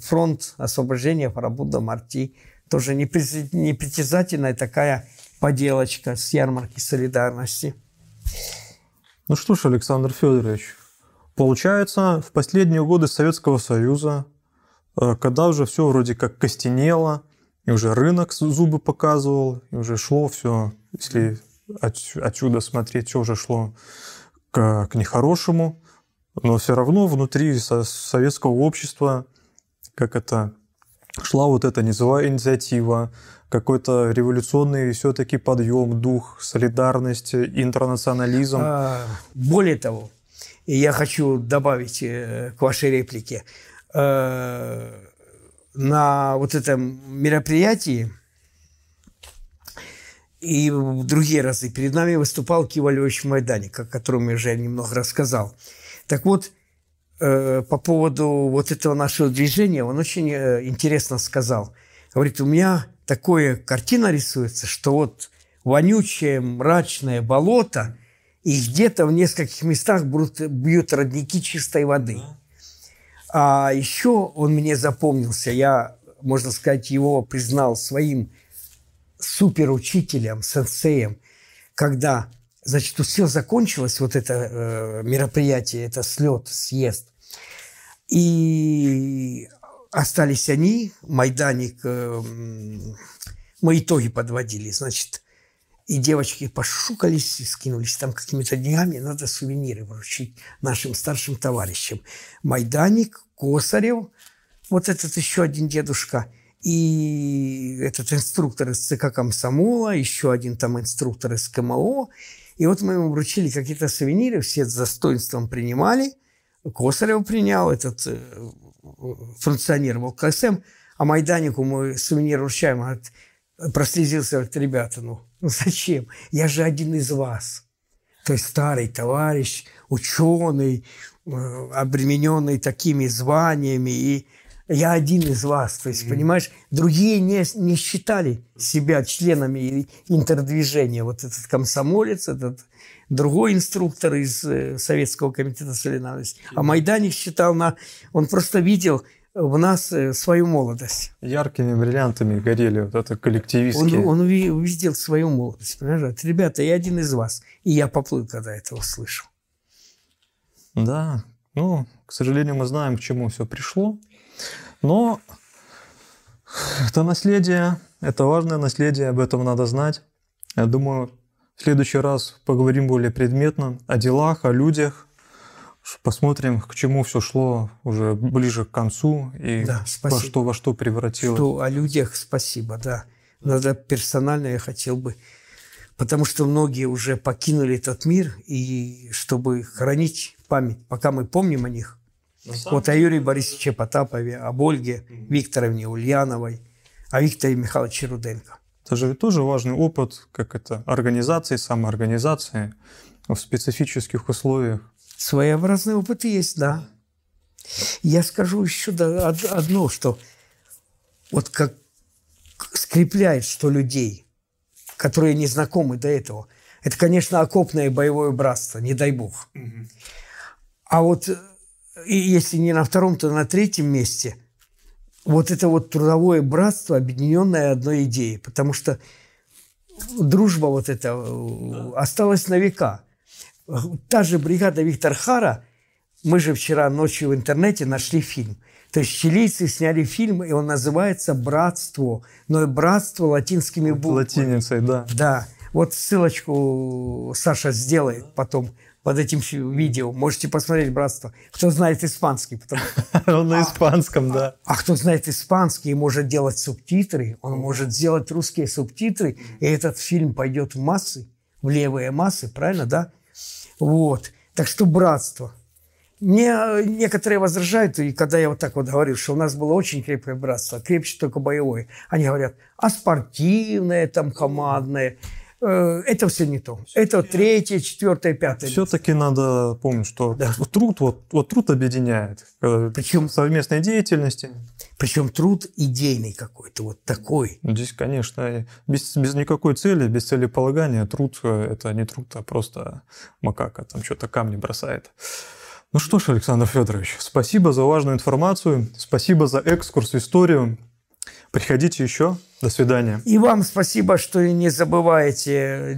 «Фронт освобождения Фарабуда Марти». Тоже непритязательная такая поделочка с ярмарки солидарности. Ну что ж, Александр Федорович, получается, в последние годы Советского Союза, э, когда уже все вроде как костенело, и уже рынок зубы показывал, и уже шло все, если отсюда смотреть, все уже шло к, к нехорошему, но все равно внутри советского общества, как это, шла вот эта низовая инициатива, какой-то революционный все-таки подъем, дух, солидарность, интернационализм. А, более того, я хочу добавить э, к вашей реплике, э, на вот этом мероприятии и в другие разы перед нами выступал Кива Львович Майданик, о котором я уже немного рассказал. Так вот, э, по поводу вот этого нашего движения, он очень э, интересно сказал. Говорит, у меня такая картина рисуется, что вот вонючее, мрачное болото, и где-то в нескольких местах бьют родники чистой воды. А еще он мне запомнился, я, можно сказать, его признал своим суперучителем, сенсеем, когда, значит, все закончилось, вот это э, мероприятие, это слет, съезд, и остались они, Майданик, э, мы итоги подводили, значит, и девочки пошукались и скинулись там какими-то деньгами. Надо сувениры вручить нашим старшим товарищам. Майданик, Косарев, вот этот еще один дедушка, и этот инструктор из ЦК комсомола, еще один там инструктор из КМО. И вот мы ему вручили какие-то сувениры, все с достоинством принимали. Косарев принял, этот э, функционер ВЛКСМ, а Майданику мы сувенир вручаем, говорит, прослезился, говорит, ребята, ну, ну зачем? Я же один из вас. То есть старый товарищ, ученый, э, обремененный такими званиями, и я один из вас. То есть, mm-hmm. понимаешь, другие не, не считали себя членами интердвижения. Вот этот комсомолец, этот другой инструктор из э, Советского комитета солидарности. А Майданик считал, на, он просто видел в нас э, свою молодость. Яркими бриллиантами горели вот это коллективистские. Он, он увидел свою молодость. Понимаешь? Ребята, я один из вас. И я поплыл, когда это услышал. Да, ну, к сожалению, мы знаем, к чему все пришло. Но это наследие, это важное наследие, об этом надо знать. Я думаю, в следующий раз поговорим более предметно о делах, о людях, Посмотрим, к чему все шло уже ближе к концу и да, во что во что превратилось. Что о людях спасибо, да. Надо персонально я хотел бы, потому что многие уже покинули этот мир, и чтобы хранить память, пока мы помним о них. Вот о Юрии Борисовиче Потапове, об Ольге Викторовне Ульяновой, о Викторе Михайловиче Руденко. Это же тоже важный опыт, как это организации, самоорганизации в специфических условиях. Своеобразный опыт есть, да. Я скажу еще одно, что вот как скрепляет, что людей, которые не знакомы до этого, это, конечно, окопное боевое братство, не дай бог. А вот и если не на втором, то на третьем месте вот это вот трудовое братство, объединенное одной идеей, потому что дружба вот эта да. осталась на века. Та же бригада Виктор Хара, мы же вчера ночью в интернете нашли фильм. То есть чилийцы сняли фильм, и он называется «Братство», но «Братство» латинскими буквами. Латиницей, да. Да. Вот ссылочку Саша сделает потом под этим видео. Можете посмотреть «Братство». Кто знает испанский. Потому... Он на испанском, да. А кто знает испанский и может делать субтитры, он может сделать русские субтитры, и этот фильм пойдет в массы, в левые массы, правильно, да? Вот. Так что «Братство». Мне некоторые возражают, и когда я вот так вот говорю, что у нас было очень крепкое братство, крепче только боевое, они говорят, а спортивное там, командное – Э, это все не то. Это третье, четвертое, пятое. Все-таки надо помнить, что да. труд, вот, вот труд объединяет. Э, Причем совместной деятельности. Причем труд идейный какой-то, вот такой. Здесь, конечно, без, без никакой цели, без целеполагания труд э, – это не труд, а просто макака там что-то камни бросает. Ну что ж, Александр Федорович, спасибо за важную информацию, спасибо за экскурс в историю. Приходите еще. До свидания. И вам спасибо, что не забываете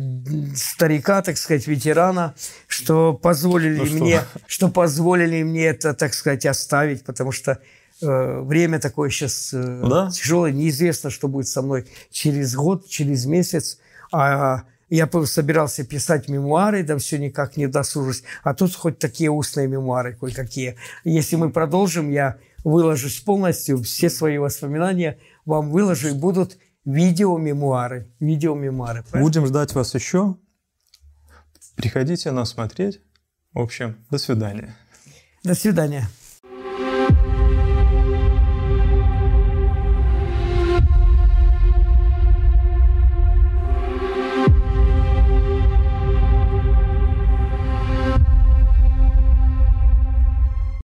старика, так сказать, ветерана, что позволили ну, что? мне, что позволили мне это, так сказать, оставить, потому что э, время такое сейчас э, да? тяжелое, неизвестно, что будет со мной через год, через месяц. А я собирался писать мемуары, да все никак не досужусь. А тут хоть такие устные мемуары кое-какие. Если мы продолжим, я выложусь полностью, все свои воспоминания – вам выложу, и будут видеомемуары. Видеомемуары. Правильно? Будем ждать вас еще. Приходите нас смотреть. В общем, до свидания. До свидания.